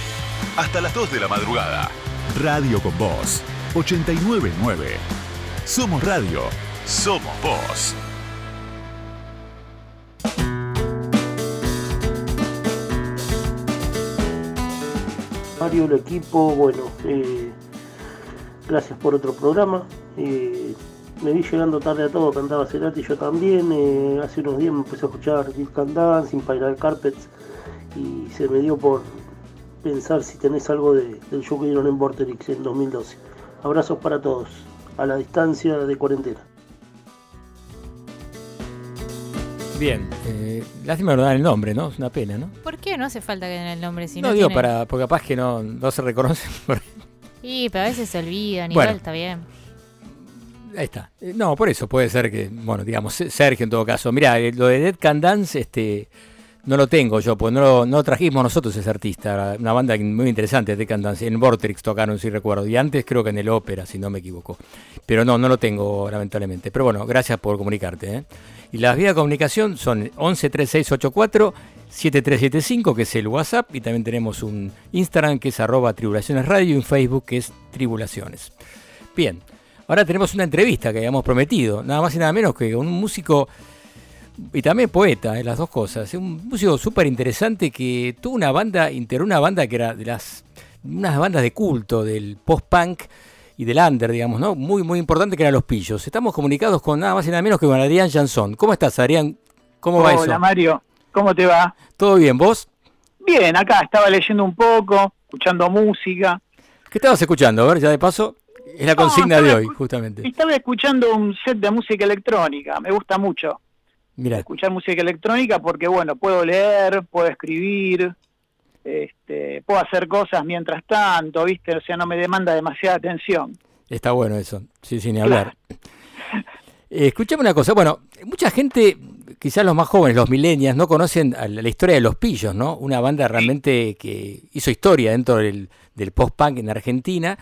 Hasta las 2 de la madrugada. Radio con Voz. 899. Somos Radio. Somos Voz. Mario, el equipo, bueno, eh, gracias por otro programa. Eh, me vi llegando tarde a todo, cantaba Cerati, yo también. eh, hace unos días me empecé a escuchar Kill Can Dance, Spiral Carpets y se me dio por pensar si tenés algo de- del show que dieron en Vorterix en 2012. Abrazos para todos, a la distancia de cuarentena. Bien, eh, lástima no dan el nombre, ¿no? Es una pena, ¿no? ¿Por qué no hace falta que den el nombre si no no, digo para, porque capaz que no, no se reconocen. por- Sí, pero a veces se olvidan, Bueno. igual está bien. Ahí está. Eh, No, por eso puede ser que, bueno, digamos, Se- Sergio en todo caso. Mira, lo de Dead Can Dance, este, no lo tengo yo, pues no lo, no trajimos nosotros ese artista. Una banda muy interesante, Dead Can Dance. En Vortex tocaron, si recuerdo. Y antes creo que en el Ópera, si no me equivoco. Pero no, no lo tengo, lamentablemente. Pero bueno, gracias por comunicarte. ¿eh? Y las vías de comunicación son 113684 7375, que es el WhatsApp, y también tenemos un Instagram que es arroba tribulaciones radio y un Facebook que es tribulaciones. Bien, ahora tenemos una entrevista que habíamos prometido, nada más y nada menos que un músico y también poeta, eh, las dos cosas. Un músico súper interesante que tuvo una banda, integró una banda que era de las unas bandas de culto del post-punk y del under, digamos, ¿no? Muy, muy importante que eran Los Pillos. Estamos comunicados con nada más y nada menos que con Adrián Jansson. ¿Cómo estás, Adrián? ¿Cómo va eso? Hola Mario, ¿cómo te va? ¿Todo bien? ¿Vos? Bien, acá estaba leyendo un poco, escuchando música. ¿Qué estabas escuchando? A ver, ya de paso, es la consigna de hoy, justamente. Estaba escuchando un set de música electrónica, me gusta mucho Escuchar música electrónica porque, bueno, puedo leer, puedo escribir, este, puedo hacer cosas mientras tanto, ¿viste? O sea, no me demanda demasiada atención. está bueno eso. Sí, sin ni hablar. Eh, escuchame una cosa, bueno, mucha gente, quizás los más jóvenes, los millennials, no conocen la, la historia de Los Pillos, ¿no? Una banda realmente que hizo historia dentro del, del post-punk en Argentina.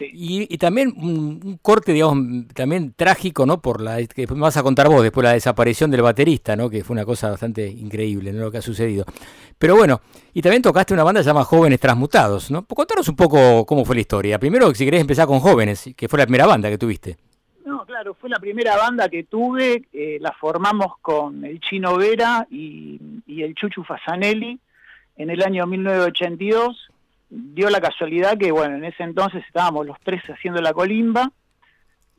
Y, y también un, un corte, digamos, también trágico, ¿no? Por la que me vas a contar vos, después la desaparición del baterista, ¿no? Que fue una cosa bastante increíble, ¿no? Lo que ha sucedido. Pero bueno, y también tocaste una banda llamada Jóvenes Transmutados, ¿no? Contanos un poco cómo fue la historia. Primero, si querés empezar con Jóvenes, que fue la primera banda que tuviste. No, claro, fue la primera banda que tuve, eh, la formamos con el Chino Vera y, y el Chuchu Fasanelli en el año 1982. Dio la casualidad que, bueno, en ese entonces estábamos los tres haciendo la colimba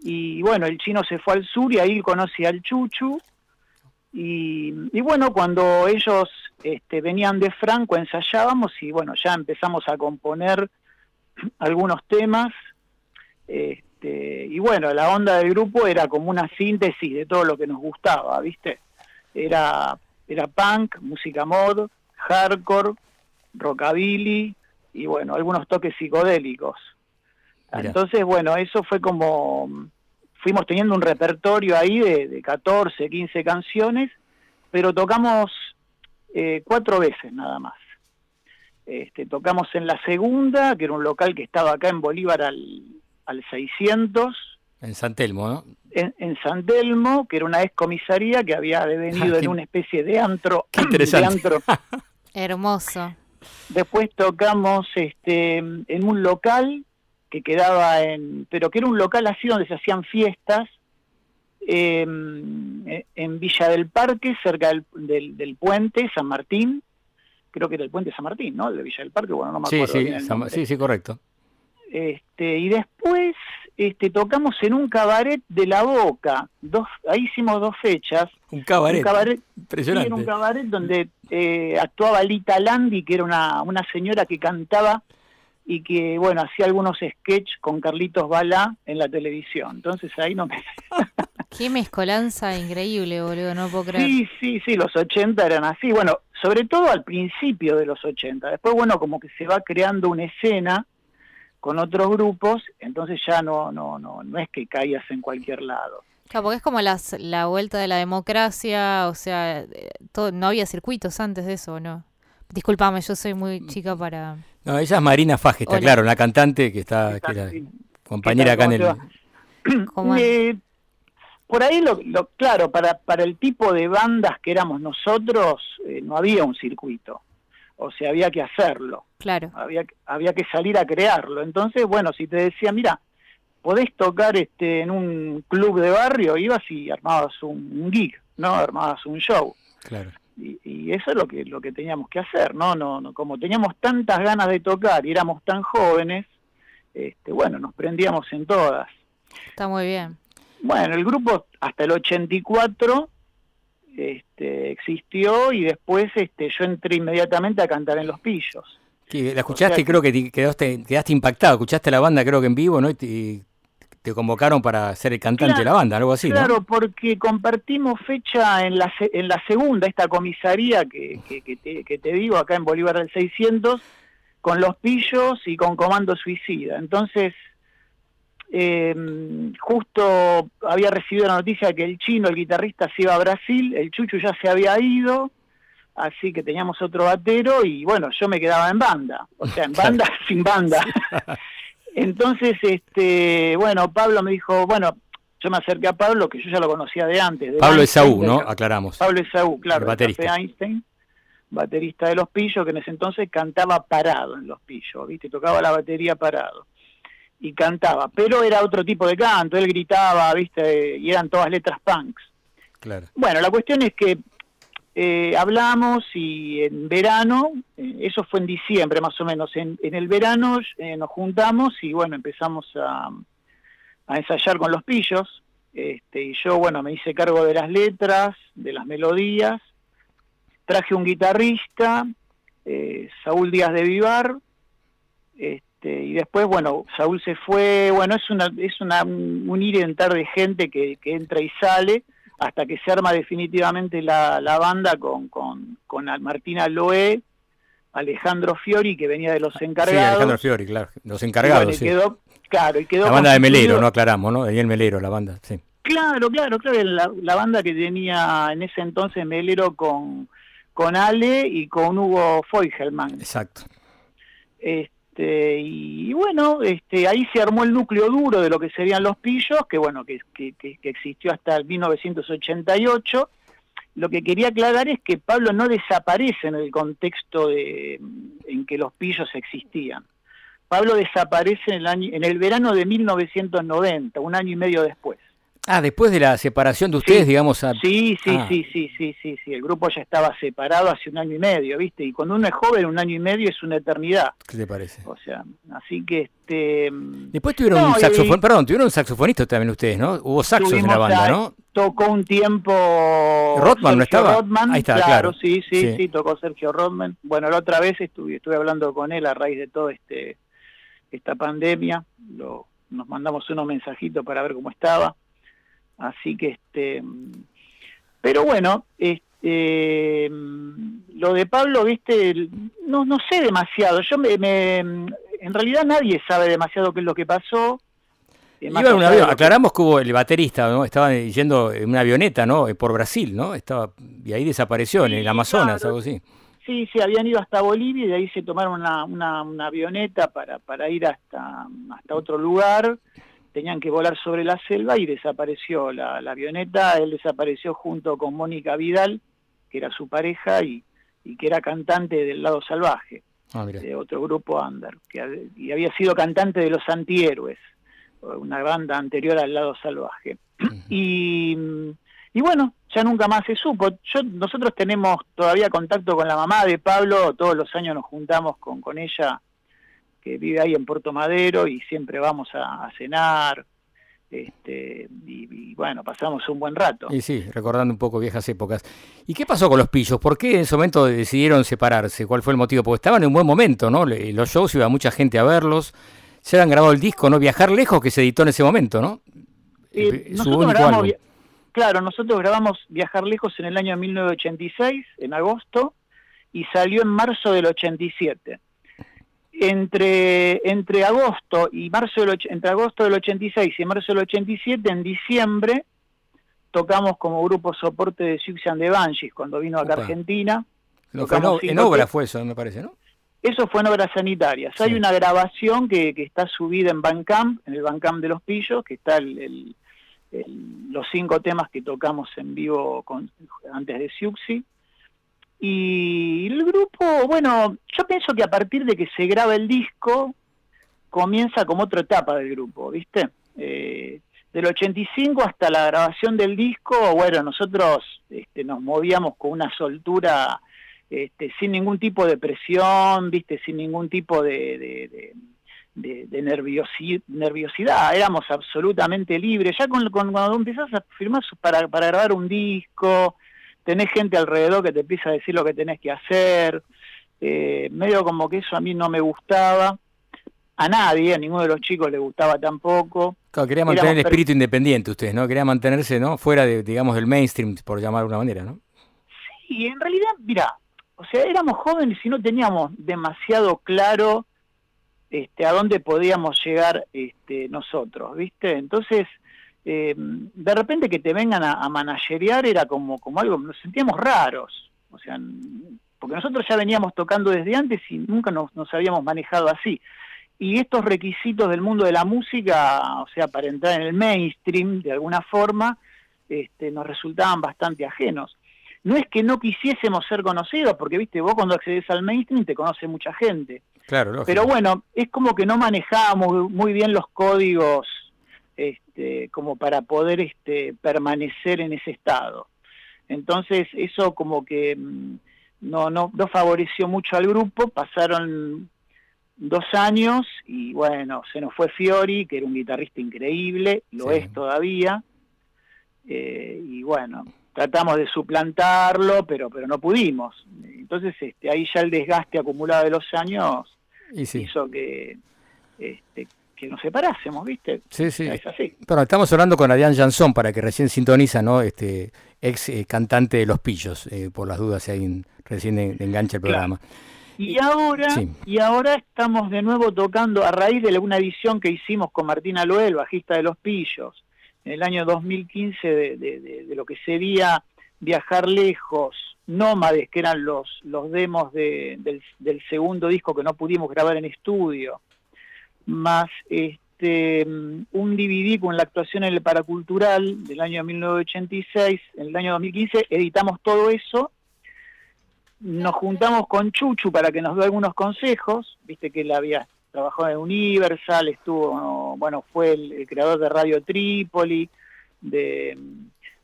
y, bueno, el Chino se fue al sur y ahí conocí al Chuchu y, y bueno, cuando ellos este, venían de Franco ensayábamos y, bueno, ya empezamos a componer algunos temas. Este, y bueno, la onda del grupo era como una síntesis de todo lo que nos gustaba, ¿viste? Era, era punk, música mod, hardcore, rockabilly y bueno, algunos toques psicodélicos. Mirá. Entonces, bueno, eso fue como fuimos teniendo un repertorio ahí de, de 14, 15 canciones, pero tocamos eh, cuatro veces nada más. Este, tocamos en la segunda, que era un local que estaba acá en Bolívar al, al 600. En San Telmo, ¿no? En, en San Telmo, que era una ex comisaría que había devenido en una especie de antro. Qué interesante. de antro. Hermoso. Después tocamos este, en un local que quedaba en, pero que era un local así donde se hacían fiestas, eh, en Villa del Parque, cerca del, del, del, puente San Martín, creo que era el puente San Martín, ¿no? El de Villa del Parque, bueno, no me acuerdo. Sí, bien sí, sí, sí, correcto. Este, y después este, tocamos en un cabaret de La Boca, dos, ahí hicimos dos fechas. Un cabaret, Un cabaret, impresionante. sí, era un cabaret donde eh, actuaba Lita Landi, que era una, una señora que cantaba y que, bueno, hacía algunos sketches con Carlitos Balá en la televisión. Entonces ahí no me... Qué mezcolanza increíble, boludo, no puedo creer. Sí, sí, sí, los 80 eran así. Bueno, sobre todo al principio de los 80. Después, bueno, como que se va creando una escena con otros grupos, entonces ya no, no, no, no es que caías en cualquier lado. Claro, porque es como las, la vuelta de la democracia, o sea, eh, todo, no había circuitos antes de eso, ¿o ¿no? Disculpame, yo soy muy chica para... No, ella es Marina Faje, está Hola. claro, una cantante que está, que era compañera acá en el... ¿Cómo Eh, por ahí, lo, lo- claro, para, para el tipo de bandas que éramos nosotros, eh, no había un circuito. O sea, había que hacerlo. Claro. Había, que- había que salir a crearlo. Entonces, bueno, si te decía, mira, podés tocar este en un club de barrio, ibas y armabas un, un gig, ¿no? Armabas un show. Claro. Y, y eso es lo que lo que teníamos que hacer, ¿no? No, no como teníamos tantas ganas de tocar y éramos tan jóvenes, este, bueno, nos prendíamos en todas. Está muy bien. Bueno, el grupo hasta el 84 este, existió y después este, yo entré inmediatamente a cantar en Los Pillos. La escuchaste O sea creo que te quedaste, quedaste impactado. Escuchaste la banda, creo que en vivo, ¿no? Y te, convocaron para ser el cantante de la banda, algo así, Claro, ¿no? porque compartimos fecha en la, en la segunda, esta comisaría que, que, que te, que te digo acá en Bolívar del 600, con Los Pillos y con Comando Suicida. Entonces, eh, justo había recibido la noticia que el chino, el guitarrista, se iba a Brasil, el Chuchu ya se había ido, así que teníamos otro batero y bueno, yo me quedaba en banda, o sea, en banda sin banda. Entonces, este, bueno, Pablo me dijo, bueno, yo me acerqué a Pablo, que yo ya lo conocía de antes. de Pablo Einstein, Esaú, de- ¿no? Aclaramos. Pablo Esaú, claro, El baterista. Café Einstein, baterista de Los Pillos, que en ese entonces cantaba parado en Los Pillos, ¿viste? Tocaba la batería parado. Y cantaba, pero era otro tipo de canto, él gritaba, ¿viste? Y eran todas letras punks. Claro. Bueno, la cuestión es que eh, hablamos y en verano, eh, eso fue en diciembre más o menos, en, en el verano eh, nos juntamos y bueno, empezamos a, a ensayar con los pillos. Este, y yo, bueno, me hice cargo de las letras, de las melodías, traje un guitarrista, eh, Saúl Díaz de Vivar, este, y después, bueno, Saúl se fue, bueno, es una es una, un ir y entrar de gente que, que entra y sale hasta que se arma definitivamente la, la banda con, con, con Martina Loé, Alejandro Fiori, que venía de los Sí, encargados. Alejandro Fiori, claro. Los encargados, bueno, sí. quedó, claro, y quedó La banda de Melero, no aclaramos, ¿no? Daniel Melero, la banda, sí. Claro, claro, claro, la, la banda que tenía en ese entonces Melero con, con Ale y con Hugo Feugelman. Exacto. Este, y, bueno, este, ahí se armó el núcleo duro de lo que serían los pillos, que bueno, que, que, que- existió hasta el 1988. Lo que quería aclarar es que Pablo no desaparece en el contexto de, en que los pillos existían. Pablo desaparece en el, año, en el verano de 1990, un año y medio después. Ah, después de la separación de ustedes, digamos, a... Sí, sí, Ah. sí, sí, sí, sí, sí. El grupo ya estaba separado hace un año y medio, ¿viste? Y cuando uno es joven, un año y medio es una eternidad. ¿Qué te parece? O sea, así que este. Después tuvieron No, un y- saxofón, perdón, tuvieron un saxofonista también ustedes, ¿no? Hubo saxos en la banda, a- ¿no? Tocó un tiempo. Rodman, ¿no estaba? Ahí está, claro, claro. sí, sí, Sí. sí, tocó Sergio Rodman. Bueno, la otra vez estuve, estuve hablando con él a raíz de todo este esta pandemia. Lo, nos mandamos unos mensajitos para ver cómo estaba. Así que este. Pero bueno, este, lo de Pablo, viste, no, no sé demasiado. Yo me, me- en realidad nadie sabe demasiado qué es lo que pasó. Iba en un avión, aclaramos que hubo el baterista, ¿no? Estaba yendo en una avioneta, ¿no? Por Brasil, ¿no? Estaba y ahí desapareció en el Amazonas, algo así. Sí, sí, habían ido hasta Bolivia y de ahí se tomaron una, una, avioneta para, para ir hasta, hasta otro lugar. Tenían que volar sobre la selva y desapareció la, avioneta. Él desapareció junto con Mónica Vidal, que era su pareja y, y que era cantante del lado salvaje, ah, de otro grupo under, que, y había sido cantante de los antihéroes una banda anterior al lado salvaje. y, y, bueno, ya nunca más se supo. Yo, nosotros tenemos todavía contacto con la mamá de Pablo, todos los años nos juntamos con, con ella, que vive ahí en Puerto Madero, y siempre vamos a, cenar. Este, y, bueno, pasamos un buen rato. Y sí, recordando un poco viejas épocas. ¿Y qué pasó con los pillos? ¿Por qué en ese momento decidieron separarse? ¿Cuál fue el motivo? Porque estaban en un buen momento, ¿no? Los shows iba mucha gente a verlos se han grabado el disco, ¿no? Viajar lejos, que se editó en ese momento, ¿no? claro, nosotros grabamos Viajar lejos en el año 1986, en agosto, y salió en marzo del 87. Entre, entre agosto y marzo del, entre agosto del 86 y marzo del 87, en diciembre, tocamos como grupo soporte de Suxian de Banshees cuando vino acá a Argentina. en obra fue eso, me parece, ¿no? Eso fue en obras sanitarias. Hay una grabación que, está subida en Bandcamp, en el Bandcamp de los Pillos, que está el, los cinco temas que tocamos en vivo con, antes de Siuxi. Y el grupo, bueno, yo pienso que a partir de que se graba el disco, comienza como otra etapa del grupo, ¿viste? Eh, del 85 hasta la grabación del disco, bueno, nosotros este, nos movíamos con una soltura este, sin ningún tipo de presión, viste, sin ningún tipo de, de, nerviosidad, éramos absolutamente libres. Ya con, cuando empiezas a firmar para, para grabar un disco, tenés gente alrededor que te empieza a decir lo que tenés que hacer, eh, medio como que eso a mí no me gustaba. A nadie, a ninguno de los chicos le gustaba tampoco. Claro, quería mantener el espíritu independiente ustedes, ¿no? Quería mantenerse, ¿no? Fuera de, digamos, del mainstream, por llamar de alguna manera, ¿no? Sí, en realidad, mira, o sea, éramos jóvenes y no teníamos demasiado claro este, a dónde podíamos llegar este, nosotros, ¿viste? Entonces, eh, de repente que te vengan a, a managerear era como, como algo, nos sentíamos raros, o sea, porque nosotros ya veníamos tocando desde antes y nunca nos, nos habíamos manejado así. Y estos requisitos del mundo de la música, o sea, para entrar en el mainstream de alguna forma, este, nos resultaban bastante ajenos no es que no quisiésemos ser conocidos, porque viste, vos cuando accedes al mainstream te conoce mucha gente. Claro, Pero bueno, es como que no manejábamos muy bien los códigos este, como para poder este, permanecer en ese estado. Entonces eso como que mm, no, no, no favoreció mucho al grupo, pasaron dos años y bueno, se nos fue Fiori, que era un guitarrista increíble, lo es todavía, eh, y bueno, tratamos de suplantarlo, pero, pero no pudimos. Entonces este, ahí ya el desgaste acumulado de los años hizo que, este, que nos separásemos, ¿viste? Sí, sí. Es así. Pero estamos hablando con Adrián Jansson, para que recién sintoniza, ¿no? Este ex eh, cantante de Los Pillos, eh, por las dudas si alguien recién engancha el programa. Y ahora, y ahora estamos de nuevo tocando, a raíz de una edición que hicimos con Martín Aloel, bajista de Los Pillos, en el año 2015 de, de, lo que sería Viajar Lejos, Nómades, que eran los, los demos del, del, segundo disco que no pudimos grabar en estudio, más este, un DVD con la actuación en el Paracultural del año 1986, en el año 2015 editamos todo eso, nos juntamos con Chuchu para que nos dé algunos consejos, viste que él había trabajó en Universal, estuvo, bueno, fue el, creador de Radio Trípoli, de,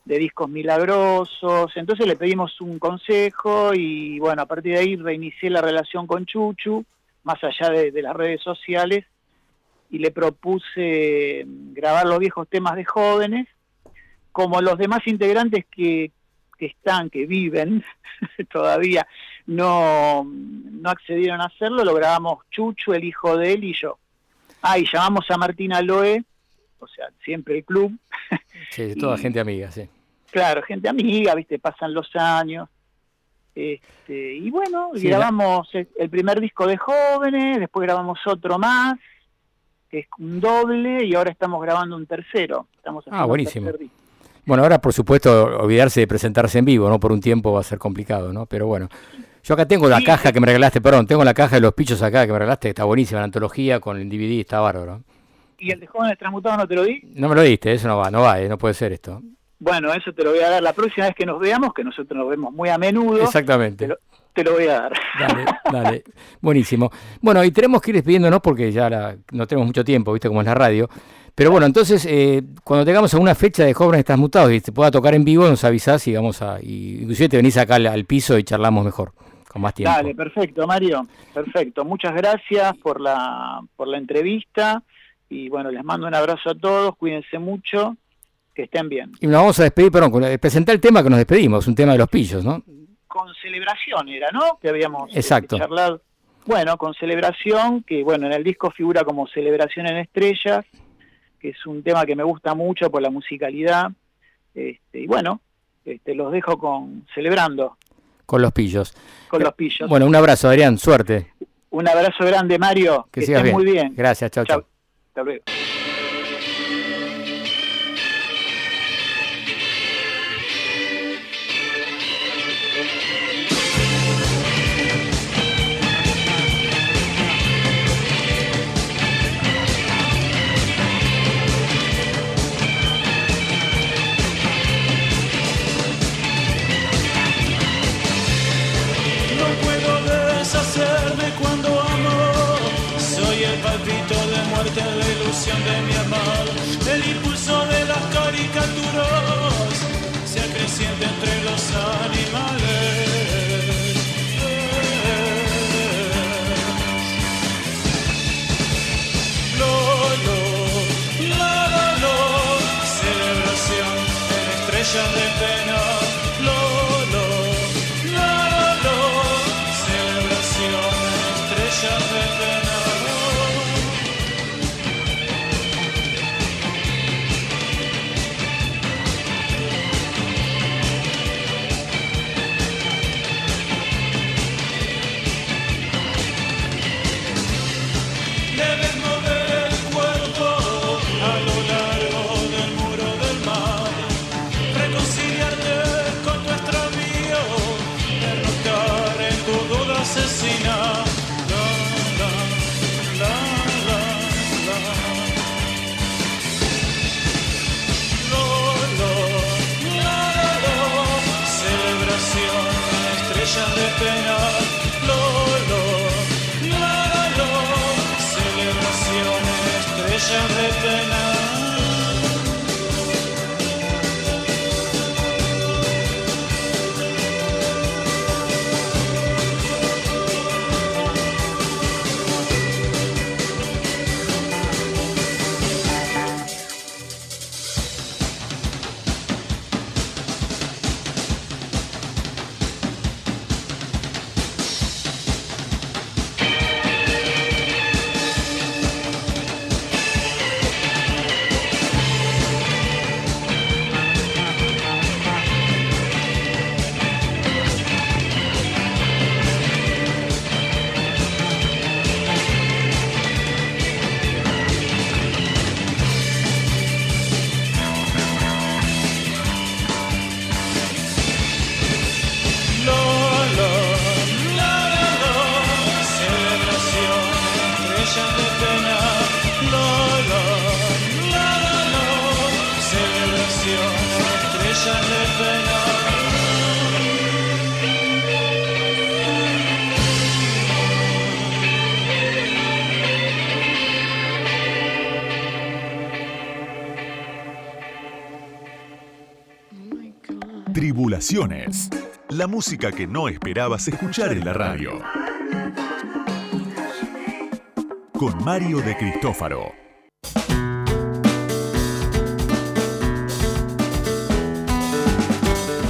Discos Milagrosos, entonces le pedimos un consejo y bueno, a partir de ahí reinicié la relación con Chuchu, más allá de, las redes sociales, y le propuse grabar los viejos temas de jóvenes, como los demás integrantes que, que están, que viven todavía, no, no accedieron a hacerlo, lo grabamos Chuchu, el hijo de él y yo. Ah, y llamamos a Martina Loe, o sea, siempre el club. Sí, toda gente amiga, sí. Claro, gente amiga, viste, pasan los años. Este, y bueno, grabamos el primer disco de jóvenes, después grabamos otro más, que es un doble, y ahora estamos grabando un tercero. Estamos ah, buenísimo. Bueno, ahora por supuesto olvidarse de presentarse en vivo, ¿no? Por un tiempo va a ser complicado, ¿no? Pero bueno. Yo acá tengo la caja que me regalaste, perdón, tengo la caja de los pichos acá que me regalaste, que está buenísima, la antología con el DVD, está bárbaro. ¿Y el de jóvenes transmutados no te lo di? No me lo diste, eso no va, no va, eh, no puede ser esto. Bueno, eso te lo voy a dar la próxima vez que nos veamos, que nosotros nos vemos muy a menudo. Exactamente. Te lo, voy a dar. Dale, dale. Buenísimo. Bueno, y tenemos que ir despidiéndonos porque ya no tenemos mucho tiempo, viste, como es la radio. Pero bueno, entonces, eh, cuando tengamos alguna fecha de jóvenes transmutados y te pueda tocar en vivo, nos avisás y vamos a. Y inclusive te venís acá al, piso y charlamos mejor, con más tiempo. Dale, perfecto, Mario. Perfecto. Muchas gracias por la, por la entrevista. Y bueno, les mando un abrazo a todos. Cuídense mucho. Que estén bien. Y nos vamos a despedir, perdón, presentar el tema que nos despedimos, un tema de los pillos, ¿no? Con celebración era, ¿no? Que habíamos eh, Exacto. charlado. Bueno, con celebración, que bueno, en el disco figura como Celebración en Estrellas que es un tema que me gusta mucho por la musicalidad. Este, y bueno, este, los dejo con celebrando. Con los pillos. Con los pillos. Bueno, un abrazo, Adrián, suerte. Un abrazo grande, Mario. Que, que muy bien. Gracias, chao, chao. Hasta luego. De mi amor, La música que no esperabas escuchar en la radio. Con Mario de Cristófaro.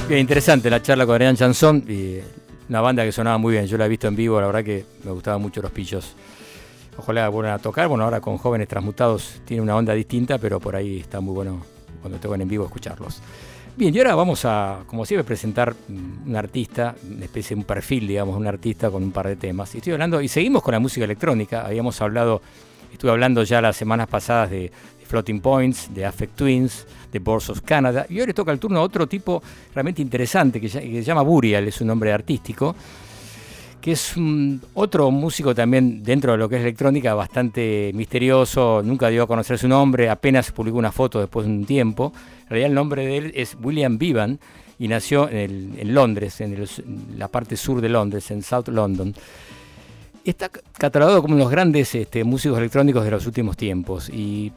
Bien, interesante la charla con Adrián Chanson y una banda que sonaba muy bien. Yo la he visto en vivo, la verdad que me gustaban mucho los pillos. Ojalá vuelvan a tocar. Bueno, ahora con jóvenes transmutados tiene una onda distinta, pero por ahí está muy bueno cuando tocan en vivo escucharlos. Bien, y ahora vamos a, como siempre, presentar un artista, una especie de un perfil, digamos, un artista con un par de temas. Y estoy hablando, y seguimos con la música electrónica. Habíamos hablado Estuve hablando ya las semanas pasadas de, Floating Points, de Affect Twins, de Boards of Canada. Y le toca el turno a otro tipo realmente interesante que, se llama Burial, es un nombre artístico, que es otro músico también dentro de lo que es electrónica bastante misterioso, nunca dio a conocer su nombre, apenas publicó una foto después de un tiempo. En realidad el nombre de él es William Vivan y nació en, Londres, en, la parte sur de Londres, en South London. Está catalogado como uno de los grandes este, músicos electrónicos de los últimos tiempos y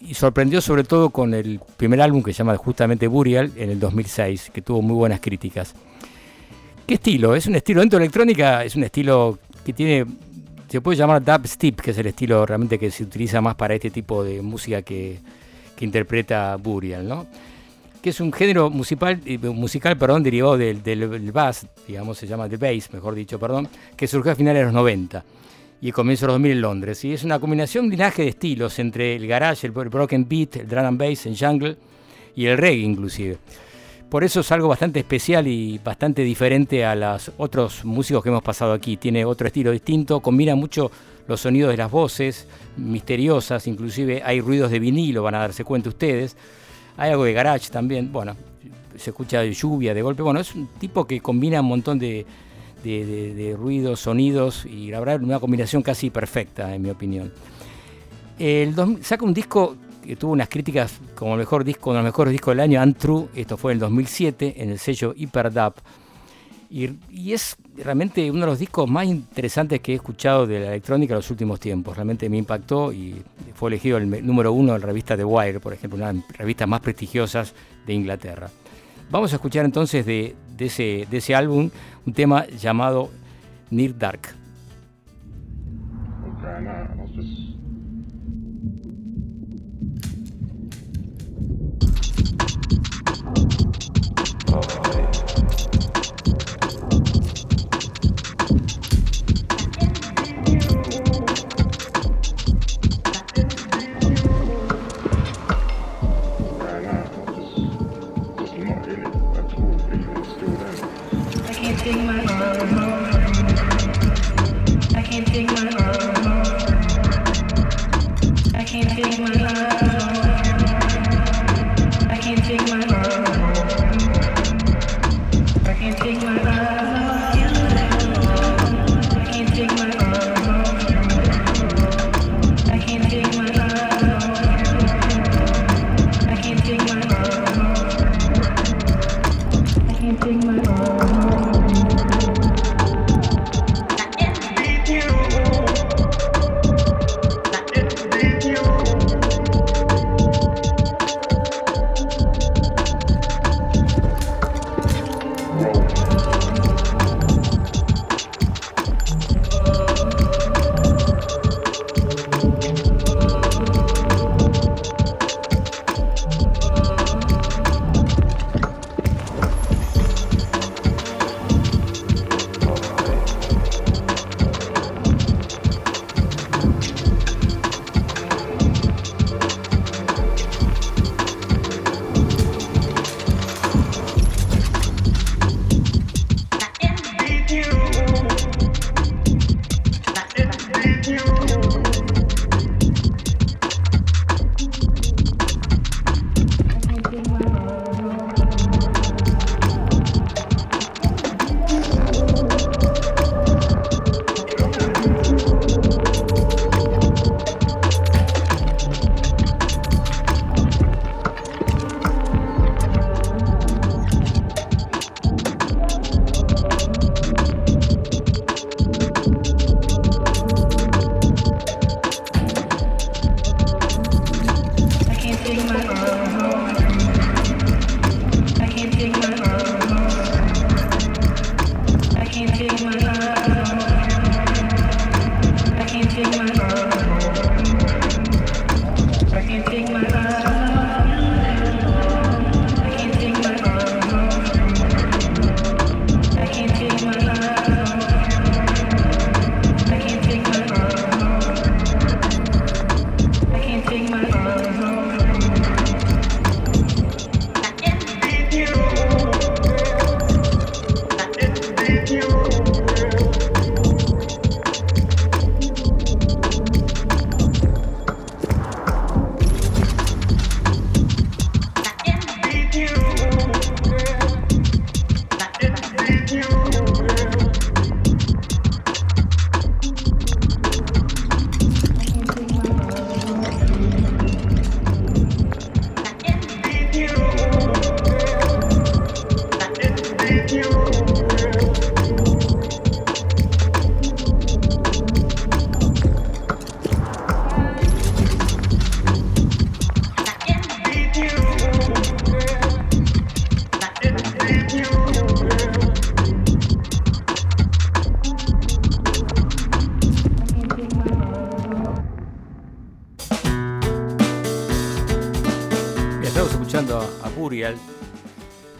y sorprendió sobre todo con el primer álbum que se llama justamente Burial en el 2006, que tuvo muy buenas críticas. ¿Qué estilo? Es un estilo dentro de electrónica, es un estilo que tiene, se puede llamar dubstep, que es el estilo realmente que se utiliza más para este tipo de música que, interpreta Burial, ¿no? que es un género musical, eh, musical perdón, derivado del, del, bass, digamos, se llama the bass, mejor dicho, perdón, que surgió a finales de los 90 y comienzo de los 2000 en Londres. Y es una combinación, un linaje de estilos entre el garage, el broken beat, el drum and bass, el jungle y el reggae inclusive. Por eso es algo bastante especial y bastante diferente a los otros músicos que hemos pasado aquí. Tiene otro estilo distinto, combina mucho los sonidos de las voces, misteriosas, inclusive hay ruidos de vinilo, van a darse cuenta ustedes. Hay algo de garage también, bueno, se escucha de lluvia, de golpe. Bueno, es un tipo que combina un montón de, de, ruidos, sonidos y la verdad una combinación casi perfecta en mi opinión. El saca un disco tuvo unas críticas como mejor disco, uno de los mejores discos del año, Untrue, esto fue en el 2007 en el sello Hyperdub. Y, es realmente uno de los discos más interesantes que he escuchado de la electrónica en los últimos tiempos. Realmente me impactó y fue elegido el número uno en la revista The Wire, por ejemplo, una de las revistas más prestigiosas de Inglaterra. Vamos a escuchar entonces de, ese, de ese álbum un tema llamado Near Dark.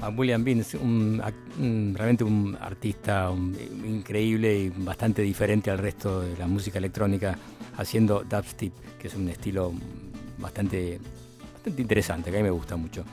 A William Beans, un, realmente un artista increíble y bastante diferente al resto de la música electrónica, haciendo dubstep, que es un estilo bastante, bastante interesante, que a mí me gusta mucho.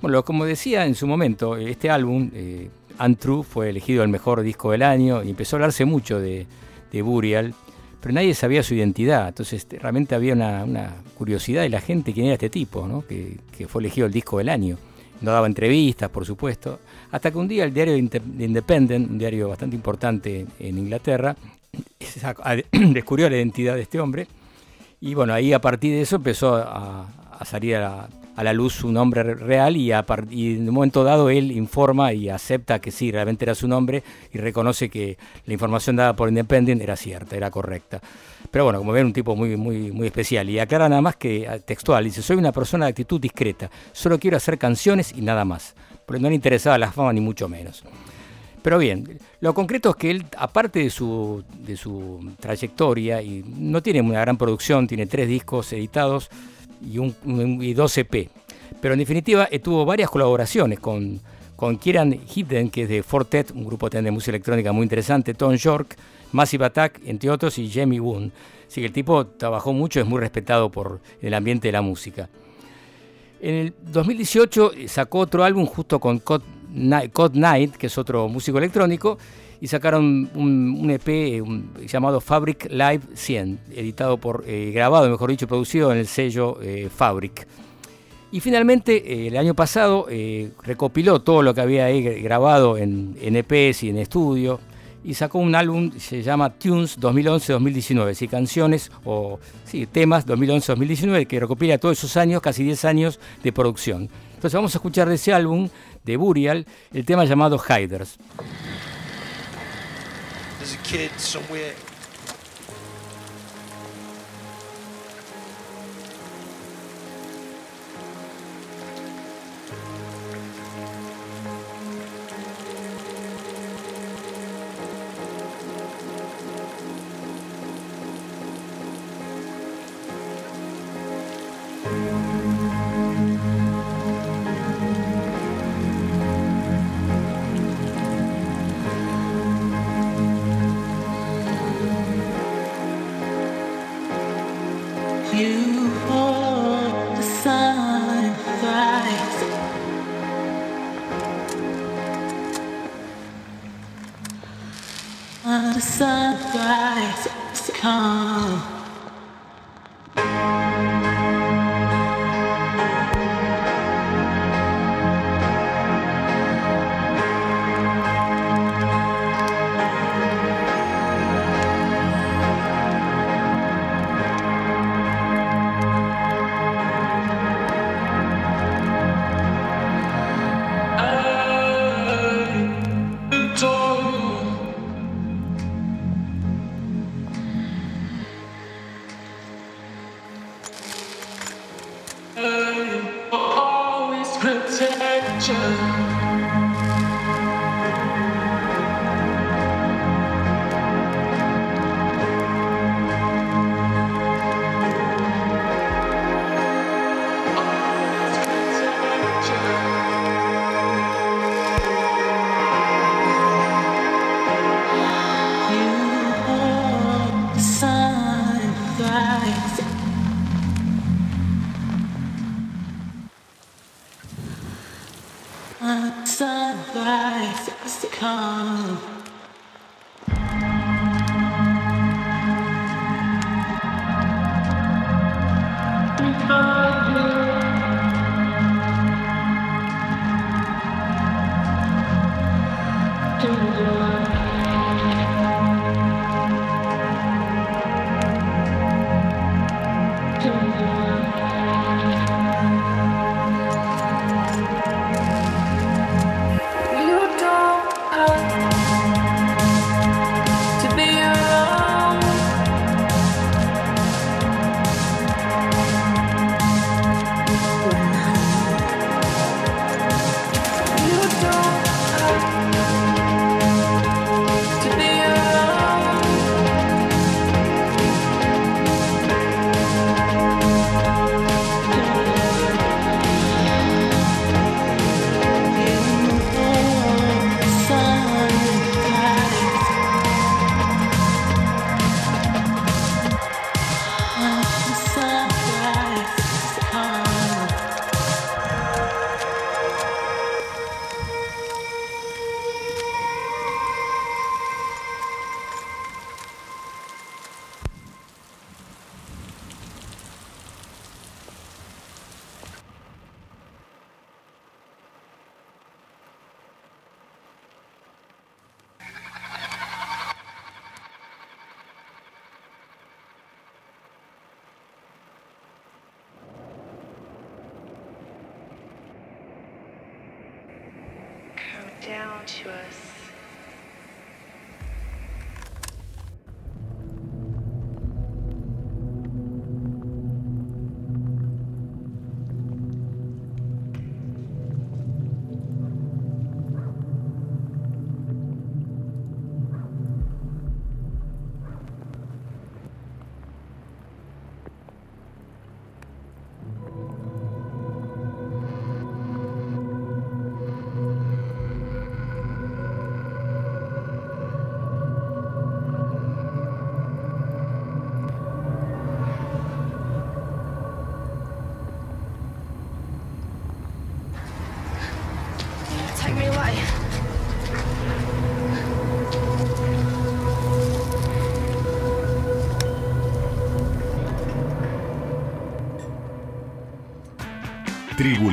Bueno, como decía en su momento, este álbum, eh, Untrue, fue elegido el mejor disco del año y empezó a hablarse mucho de, de Burial, pero nadie sabía su identidad, entonces este, realmente había una, curiosidad de la gente quién era este tipo, ¿no? que, que fue elegido el disco del año no daba entrevistas, por supuesto, hasta que un día el diario Independent, un diario bastante importante en Inglaterra, descubrió la identidad de este hombre y bueno, ahí a partir de eso empezó a, salir a, la luz su nombre real y, y, en un momento dado él informa y acepta que sí, realmente era su nombre y reconoce que la información dada por Independent era cierta, era correcta. Pero bueno, como ven, un tipo muy, muy, muy especial. Y aclara nada más que textual, dice, soy una persona de actitud discreta, solo quiero hacer canciones y nada más. Pero no le interesaba la fama ni mucho menos. Pero bien, lo concreto es que él, aparte de su, de su trayectoria, y no tiene una gran producción, tiene tres discos editados y, un, y EP. Pero en definitiva eh, tuvo varias colaboraciones con, con Kieran Hidden, que es de Fortet, un grupo de música electrónica muy interesante, Tom York, Massive Attack, entre otros, y Jamie Woon. Así que el tipo trabajó mucho, es muy respetado por el ambiente de la música. En el 2018 sacó otro álbum justo con Cod Night, que es otro músico electrónico, y sacaron un, EP llamado Fabric Live 100, editado por, eh, grabado, mejor dicho, producido en el sello eh, Fabric. Y finalmente, eh, el año pasado, recopiló todo lo que había grabado en, EPs y en estudio, y sacó un álbum, se llama Tunes 2011-2019, sí, canciones o sí, temas 2011-2019, que recopila todos esos años, casi 10 años de producción. Entonces vamos a escuchar de ese álbum, de Burial, el tema llamado Hiders. As a kid somewhere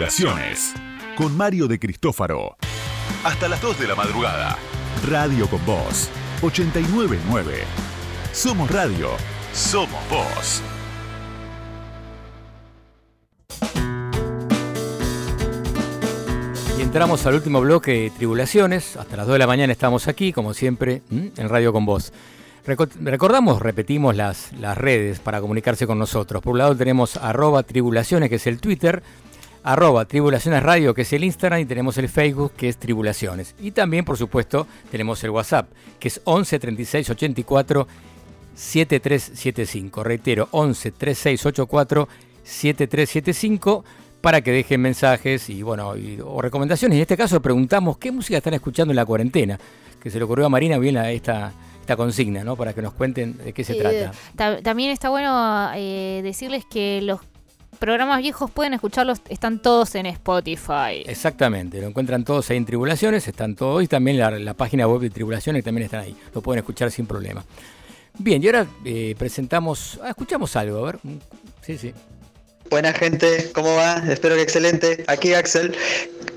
Tribulaciones. Con Mario de Cristófaro. Hasta las 2 de la madrugada. Radio con Voz. 899. Somos Radio. Somos Voz. Y entramos al último bloque de Tribulaciones. Hasta las 2 de la mañana estamos aquí, como siempre, en Radio con Voz. Reco- Recordamos, repetimos las, las redes para comunicarse con nosotros. Por un lado tenemos arroba tribulaciones, que es el Twitter, arroba tribulaciones radio, que es el Instagram, y tenemos el Facebook, que es tribulaciones. Y también, por supuesto, tenemos el WhatsApp, que es 11 36 84 7375. Reitero, 11 36 84 7375 para que dejen mensajes y bueno y- o recomendaciones. En este caso preguntamos qué música están escuchando en la cuarentena, que se le ocurrió a Marina bien esta, esta consigna, ¿no? Para que nos cuenten de qué se Eh, trata. ta- también está bueno eh, decirles que los programas viejos pueden escucharlos, están todos en Spotify. Exactamente, lo encuentran todos ahí en Tribulaciones, están todos y también la, la página web de Tribulaciones también están ahí, lo pueden escuchar sin problema. Bien, y ahora eh, presentamos, ah, escuchamos algo, a ver. Sí, sí. Buena gente, ¿cómo va? Espero que excelente. Aquí Axel.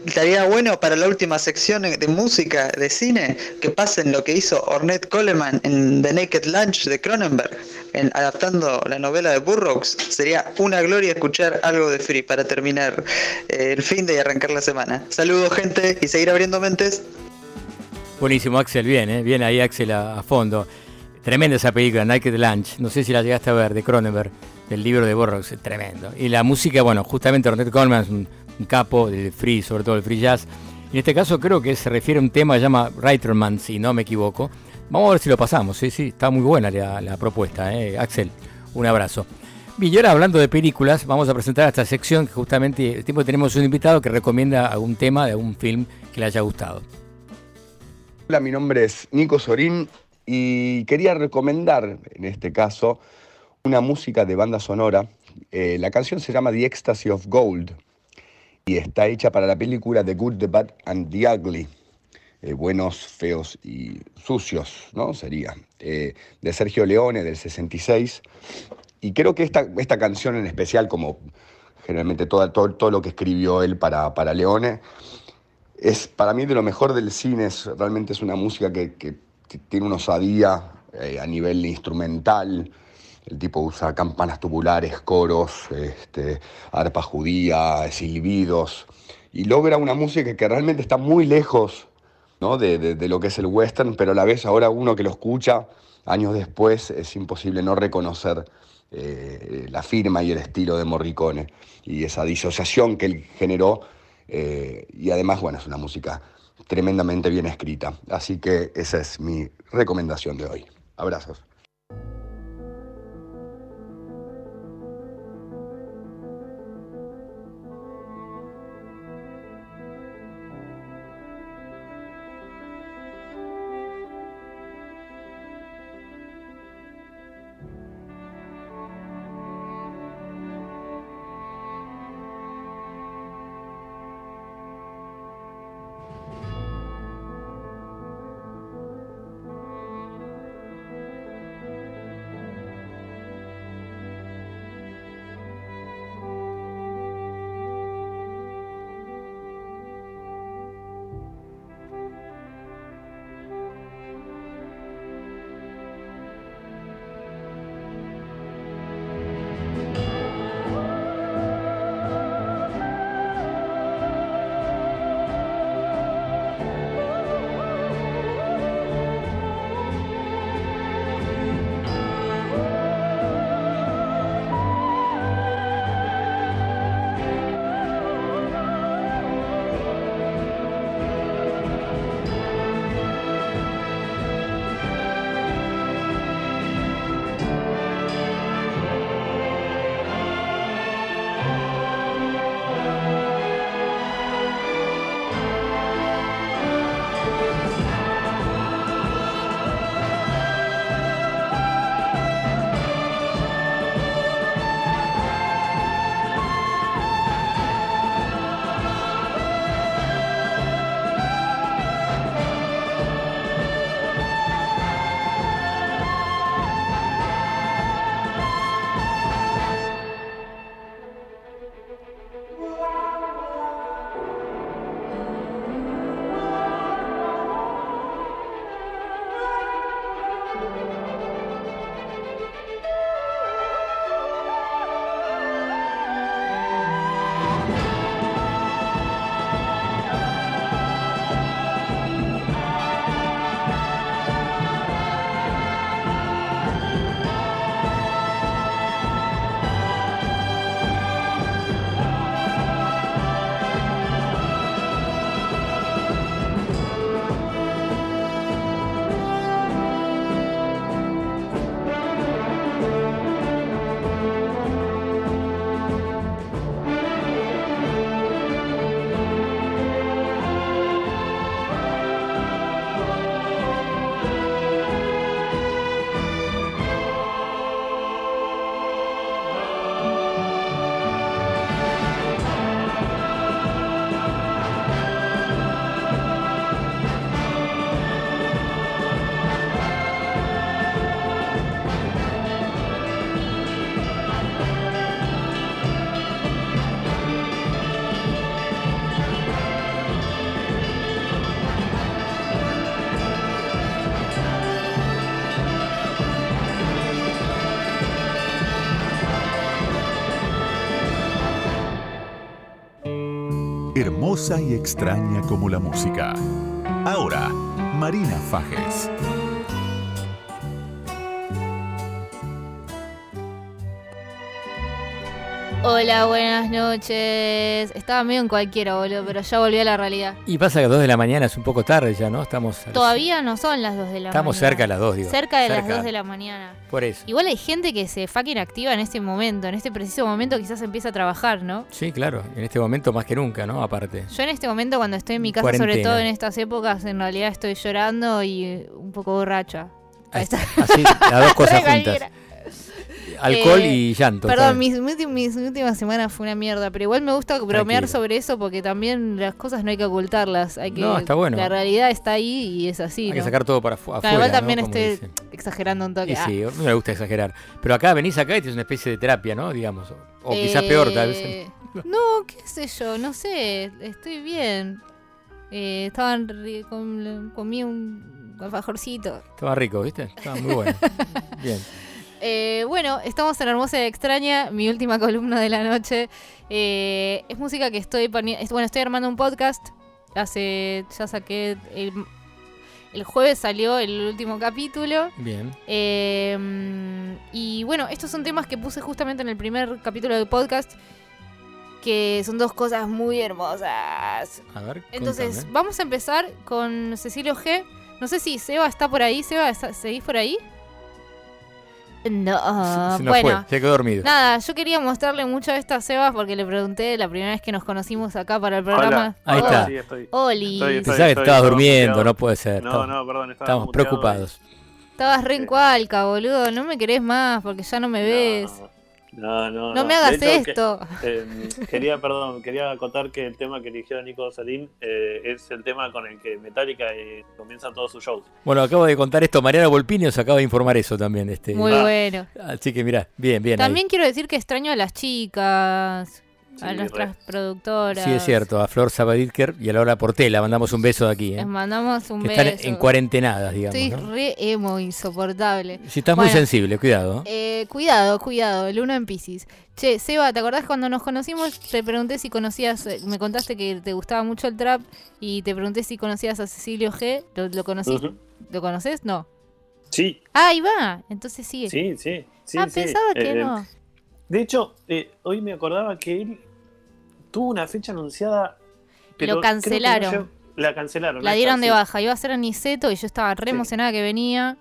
Estaría bueno para la última sección de música de cine que pasen lo que hizo Ornette Coleman en The Naked Lunch de Cronenberg, adaptando la novela de Burroughs. Sería una gloria escuchar algo de Free para terminar eh, el fin de y arrancar la semana. Saludos gente y seguir abriendo mentes. Buenísimo, Axel, bien, ¿eh? bien ahí Axel a, fondo. Tremenda esa película, Naked Lunch, no sé si la llegaste a ver, de Cronenberg, del libro de Burroughs, tremendo. Y la música, bueno, justamente Ornette Coleman es un, capo del free, sobre todo el free jazz. En este caso creo que se refiere a un tema que se llama Writerman, si no me equivoco. Vamos a ver si lo pasamos, sí, sí, está muy buena la, propuesta, ¿eh? Axel, un abrazo. Bien, y ahora hablando de películas, vamos a presentar esta sección que justamente el tiempo que tenemos un invitado que recomienda algún tema de algún film que le haya gustado. Hola, mi nombre es Nico Sorín y quería recomendar, en este caso, una música de banda sonora. Eh, la canción se llama The Ecstasy of Gold y está hecha para la película The Good, The Bad and The Ugly. Eh, buenos, feos y sucios, ¿no? Sería. eh, de Sergio Leone, del 66. Y creo que esta, esta canción en especial, como generalmente todo, todo lo que escribió él para, para Leone, es para mí de lo mejor del cine, es, realmente es una música que tiene una osadía eh, a nivel instrumental. El tipo usa campanas tubulares, coros, este, arpa judía, silbidos, y logra una música que realmente está muy lejos ¿no? de, de- lo que es el western, pero a la vez ahora uno que lo escucha años después es imposible no reconocer eh, la firma y el estilo de Morricone y esa disociación que él generó eh, y además, bueno, es una música tremendamente bien escrita. Así que esa es mi recomendación de hoy. Abrazos. Y extraña como la música. Ahora, Marina Fajes. Hola, buenas noches. Estaba medio en cualquiera, boludo, pero ya volví a la realidad. Y pasa que a las 2 de la mañana es un poco tarde ya, ¿no? Estamos. Todavía no son las 2 de la Estamos mañana. cerca de las 2, digo. Cerca de las 2 de la mañana. Por eso. Igual hay gente que se fucking activa en este momento, en este preciso momento quizás empieza a trabajar, ¿no? Sí, claro. En este momento más que nunca, ¿no? Aparte. Yo en este momento cuando estoy en mi casa, sobre todo en estas épocas, en realidad estoy llorando y un poco borracha. Ahí está. Así, las dos cosas juntas. Alcohol Eh, y llanto. Perdón, mis, mis, últimas semanas fue una mierda, pero igual me gusta bromear Tranquila. sobre eso porque también las cosas no hay que ocultarlas. Hay que, No, está bueno. La realidad está ahí y es así. Hay que ¿no? sacar todo para Claro, afuera. igual ¿no? también Como estoy dicen. exagerando un toque. Y sí, Ah. a mí me gusta exagerar. Pero acá venís acá y tienes una especie de terapia, ¿no? Digamos. O, o quizás peor, tal vez. Eh, No, qué sé yo, no sé, estoy bien. Eh, estaban comí un alfajorcito. Estaba rico, ¿viste? Estaba muy bueno. Bien. Eh, bueno, estamos en Hermosa y Extraña, mi última columna de la noche. Eh, es música que estoy poniendo. Bueno, estoy armando un podcast. Hace. Ya saqué. El, el jueves salió el último capítulo. Bien. Eh, y bueno, estos son temas que puse justamente en el primer capítulo del podcast. Que son dos cosas muy hermosas. A ver. Entonces, contame. vamos a empezar con Cecilio G. No sé si Seba está por ahí. Seba, ¿está- ¿seguís por ahí? No, Se nos bueno. fue, se quedó dormido. Nada, yo quería mostrarle mucho a esta Sebas porque le pregunté la primera vez que nos conocimos acá para el programa. Ahí Oh, está. Sí, estoy. Oli. Estoy- estoy- Pensaba que estabas estaba durmiendo, muteado. no puede ser. No, Estamos- no, perdón, Estamos muteado preocupados. Estabas re en cualca, boludo. No me querés más porque ya no me ves. No, no, No me hagas que- esto. eh, quería, perdón, quería acotar que el tema que eligió Nico Salín eh, es el tema con el que Metallica eh, comienza todos sus shows. Bueno, acabo de contar esto. Mariana Volpini os acaba de informar eso también. Este, Muy bueno. Así que mirá, bien, bien. ahí. También quiero decir que extraño a las chicas, a Sí, nuestras productoras. Sí, es cierto. A Flor Sabaditker y a Laura Portela mandamos un beso de aquí. ¿eh? Les mandamos un que beso. están en cuarentenadas, digamos. Estoy ¿no? re emo, insoportable. Si estás muy sensible, cuidado. Eh, cuidado, cuidado, el uno en Pisces. Che, Seba, ¿te acordás cuando nos conocimos? Te pregunté si conocías, eh, me contaste que te gustaba mucho el trap y te pregunté si conocías a Cecilio G. ¿Lo, lo. ¿Lo conoces? No. Sí, Ah, ahí va. Entonces sigue. sí, sí. sí, ah, sí. pensaba que Eh, no. De hecho, eh, hoy me acordaba que él tuvo una fecha anunciada. Pero Lo no cancelaron. la cancelaron. La dieron está, de sí. baja. Iba a ser Aniceto y yo estaba re Sí. emocionada que venía.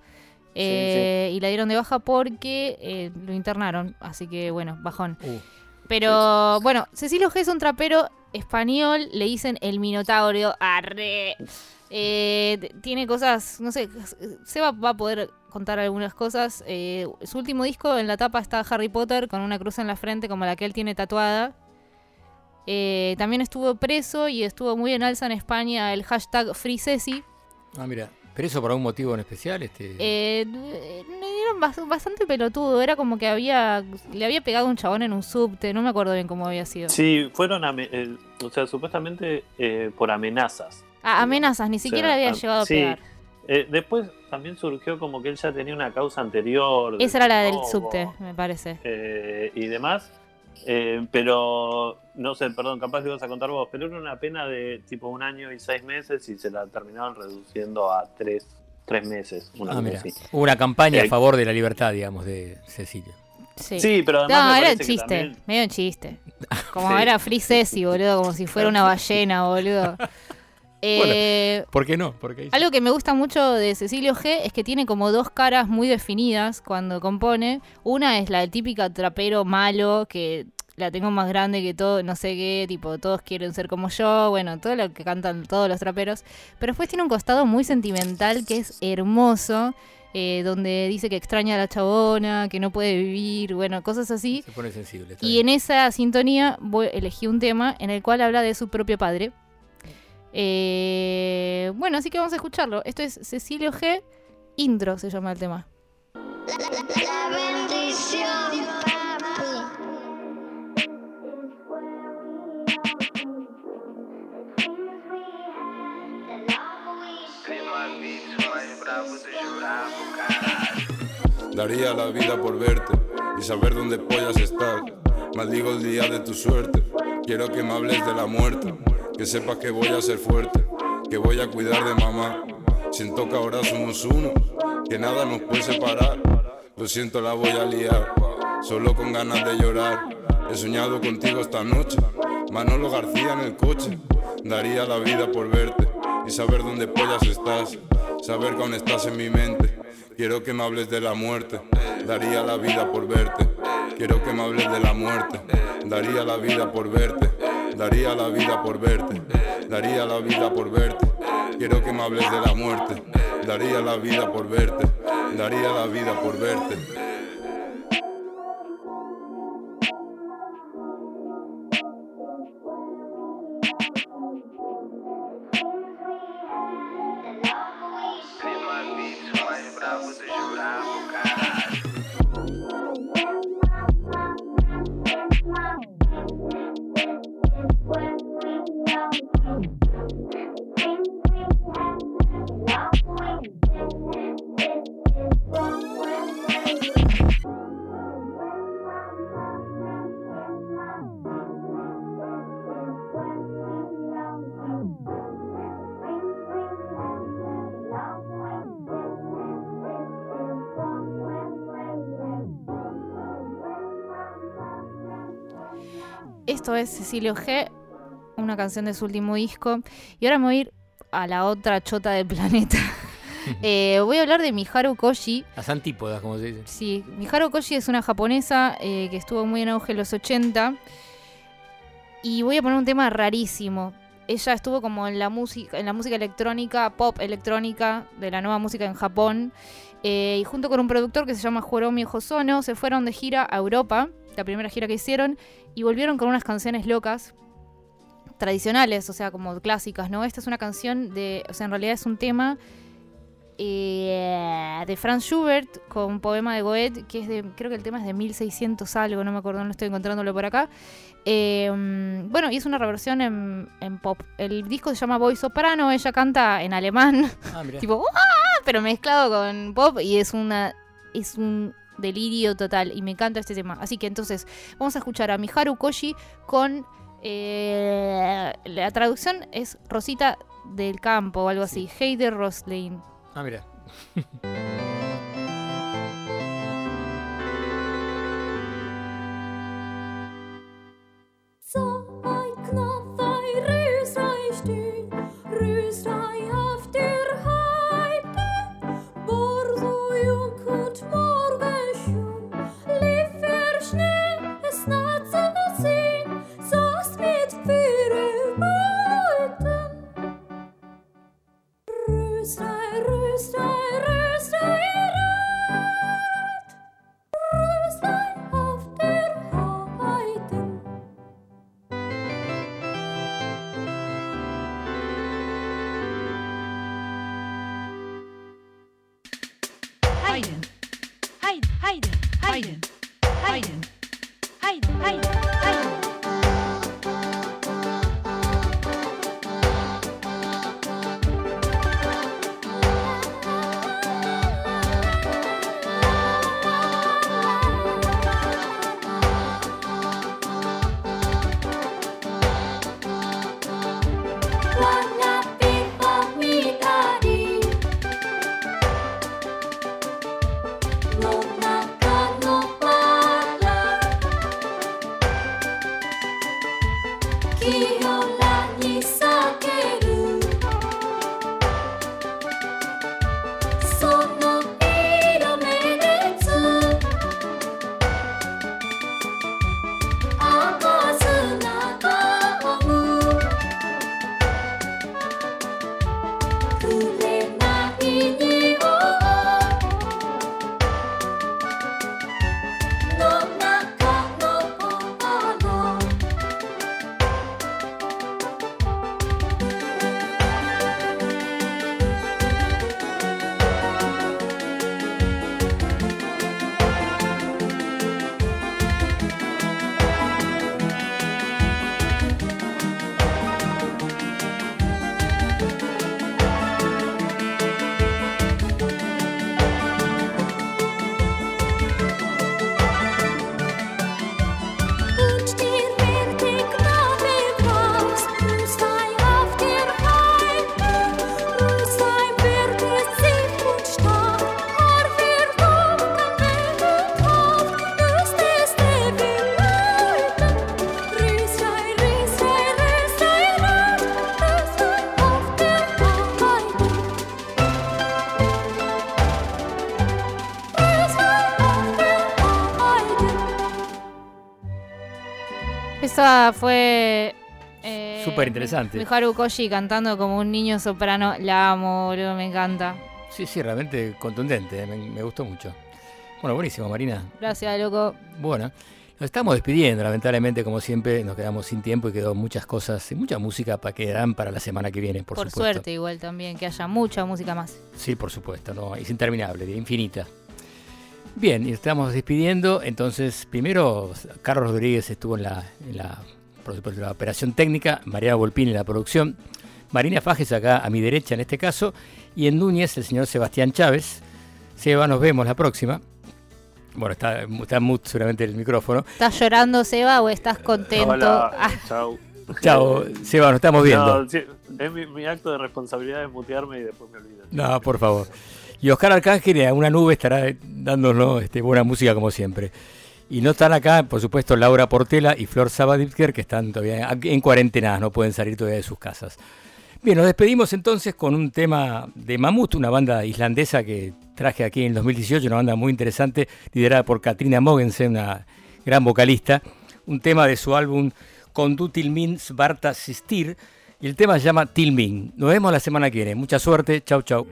eh, Y la dieron de baja porque eh, lo internaron. Así que bueno, bajón. Uh. Pero bueno, Cecilio G es un trapero español. Le dicen el Minotauro. Arre. Eh, tiene cosas, no sé, Seba va a poder contar algunas cosas. Eh, su último disco en la tapa está Harry Potter con una cruz en la frente como la que él tiene tatuada. Eh, también estuvo preso y estuvo muy en alza en España el hashtag FreeCeci. Ah, mira. ¿Pero eso por algún motivo en especial? Este... Eh, me dieron bas- bastante pelotudo. Era como que había le había pegado un chabón en un subte. No me acuerdo bien cómo había sido. Sí, fueron, eh, o sea, supuestamente eh, por amenazas. Ah, amenazas, ni O sea, siquiera le había llegado a sí. pegar. Eh, después también surgió como que él ya tenía una causa anterior. Esa era la del robo, subte, me parece. eh, y demás. Eh, pero, no sé, perdón, capaz que ibas a contar vos, pero era una pena de tipo un año y seis meses y se la terminaron reduciendo a tres, tres meses. Una Ah, mira. una campaña a Eh, favor de la libertad, digamos, de Cecilia. Sí, Sí, pero además No, me era que chiste, también- medio chiste. Como Sí. era Free Ceci, boludo, como si fuera una ballena, boludo. Eh, ¿Por qué no? Algo que me gusta mucho de Cecilio G es que tiene como dos caras muy definidas cuando compone. Una es la típica trapero malo, que la tengo más grande que todo, no sé qué, tipo, todos quieren ser como yo, bueno, todo lo que cantan todos los traperos. Pero después tiene un costado muy sentimental que es hermoso, eh, donde dice que extraña a la chabona, que no puede vivir, bueno, cosas así. se pone sensible. Y bien. en esa sintonía voy- elegí un tema en el cual habla de su propio padre. Eh, bueno, así que vamos a escucharlo. Esto es Cecilio G. Intro se llama el tema. La bendición. Daría la vida por verte y saber dónde pollas estar. Maldigo el día de tu suerte. Quiero que me hables de la muerte. Que sepas que voy a ser fuerte, que voy a cuidar de mamá. Siento que ahora somos uno, que nada nos puede separar. Lo siento, la voy a liar, solo con ganas de llorar. He soñado contigo esta noche, Manolo García en el coche. Daría la vida por verte y saber dónde pollas estás, saber que aún estás en mi mente. Quiero que me hables de la muerte, daría la vida por verte. Quiero que me hables de la muerte, daría la vida por verte. Daría la vida por verte, daría la vida por verte. Quiero que me hables de la muerte, daría la vida por verte, daría la vida por verte. Es Cecilio G, una canción de su último disco. Y ahora me voy a ir a la otra chota del planeta. Eh, voy a hablar de Miharu Koji. Las antípodas, como se dice. Sí, Miharu Koji es una japonesa eh, que estuvo muy en auge en los 80. Y voy a poner un tema rarísimo. Ella estuvo como en la música, en la música electrónica, pop electrónica de la nueva música en Japón. Eh, y junto con un productor que se llama Joromi Hosono, se fueron de gira a Europa, la primera gira que hicieron, y volvieron con unas canciones locas tradicionales, o sea, como clásicas, ¿no? Esta es una canción de, o sea, en realidad es un tema eh, de Franz Schubert con un poema de Goethe, que es de, creo que el tema es de 1600 algo, no me acuerdo, no estoy encontrándolo por acá. Eh, bueno, y es una reversión en, en, pop. El disco se llama Boy Soprano, ella canta en alemán, Ah, tipo, ¡ah! pero mezclado con pop y es una es un delirio total y me encanta este tema. Así que entonces vamos a escuchar a Miharu Koji con eh, la traducción es Rosita del campo o algo así, Heider Roslein. Ah, mira. fue eh, Súper interesante. Miharu Koji cantando como un niño soprano. La amo, boludo, me encanta. Sí, sí, realmente contundente, eh, me, me gustó mucho. Bueno, buenísimo, Marina. Gracias, loco. Bueno, nos estamos despidiendo, lamentablemente, como siempre, nos quedamos sin tiempo y quedó muchas cosas y mucha música para que dan para la semana que viene, por, Por supuesto. suerte, igual también, que haya mucha música más. Sí, por supuesto, no, es interminable, infinita. Bien, y estamos despidiendo. Entonces, primero, Carlos Rodríguez estuvo en la, en la, por supuesto, la operación técnica, Mariana Volpini en la producción, Marina Fajes acá a mi derecha en este caso, y en Núñez el señor Sebastián Chávez. Seba, nos vemos la próxima. Bueno, está, está en mute seguramente el micrófono. ¿Estás llorando, Seba, o estás contento? Hola, Ah, chao. Chao, Seba, nos estamos viendo. No, es mi, mi acto de responsabilidad es mutearme y después me olvido. No, por favor. Y Oscar Arcángel en una nube estará dándonos este, buena música como siempre. Y no están acá, por supuesto, Laura Portela y Flor Sabaditker, que están todavía en cuarentena, no pueden salir todavía de sus casas. Bien, nos despedimos entonces con un tema de Mamut, una banda islandesa que traje aquí en el 2018, una banda muy interesante, liderada por Katrina Mogensen, una gran vocalista. Un tema de su álbum Condu Tilmin Svarta Sistir, y el tema se llama Tilmin. Nos vemos la semana que viene. Mucha suerte, chau chau.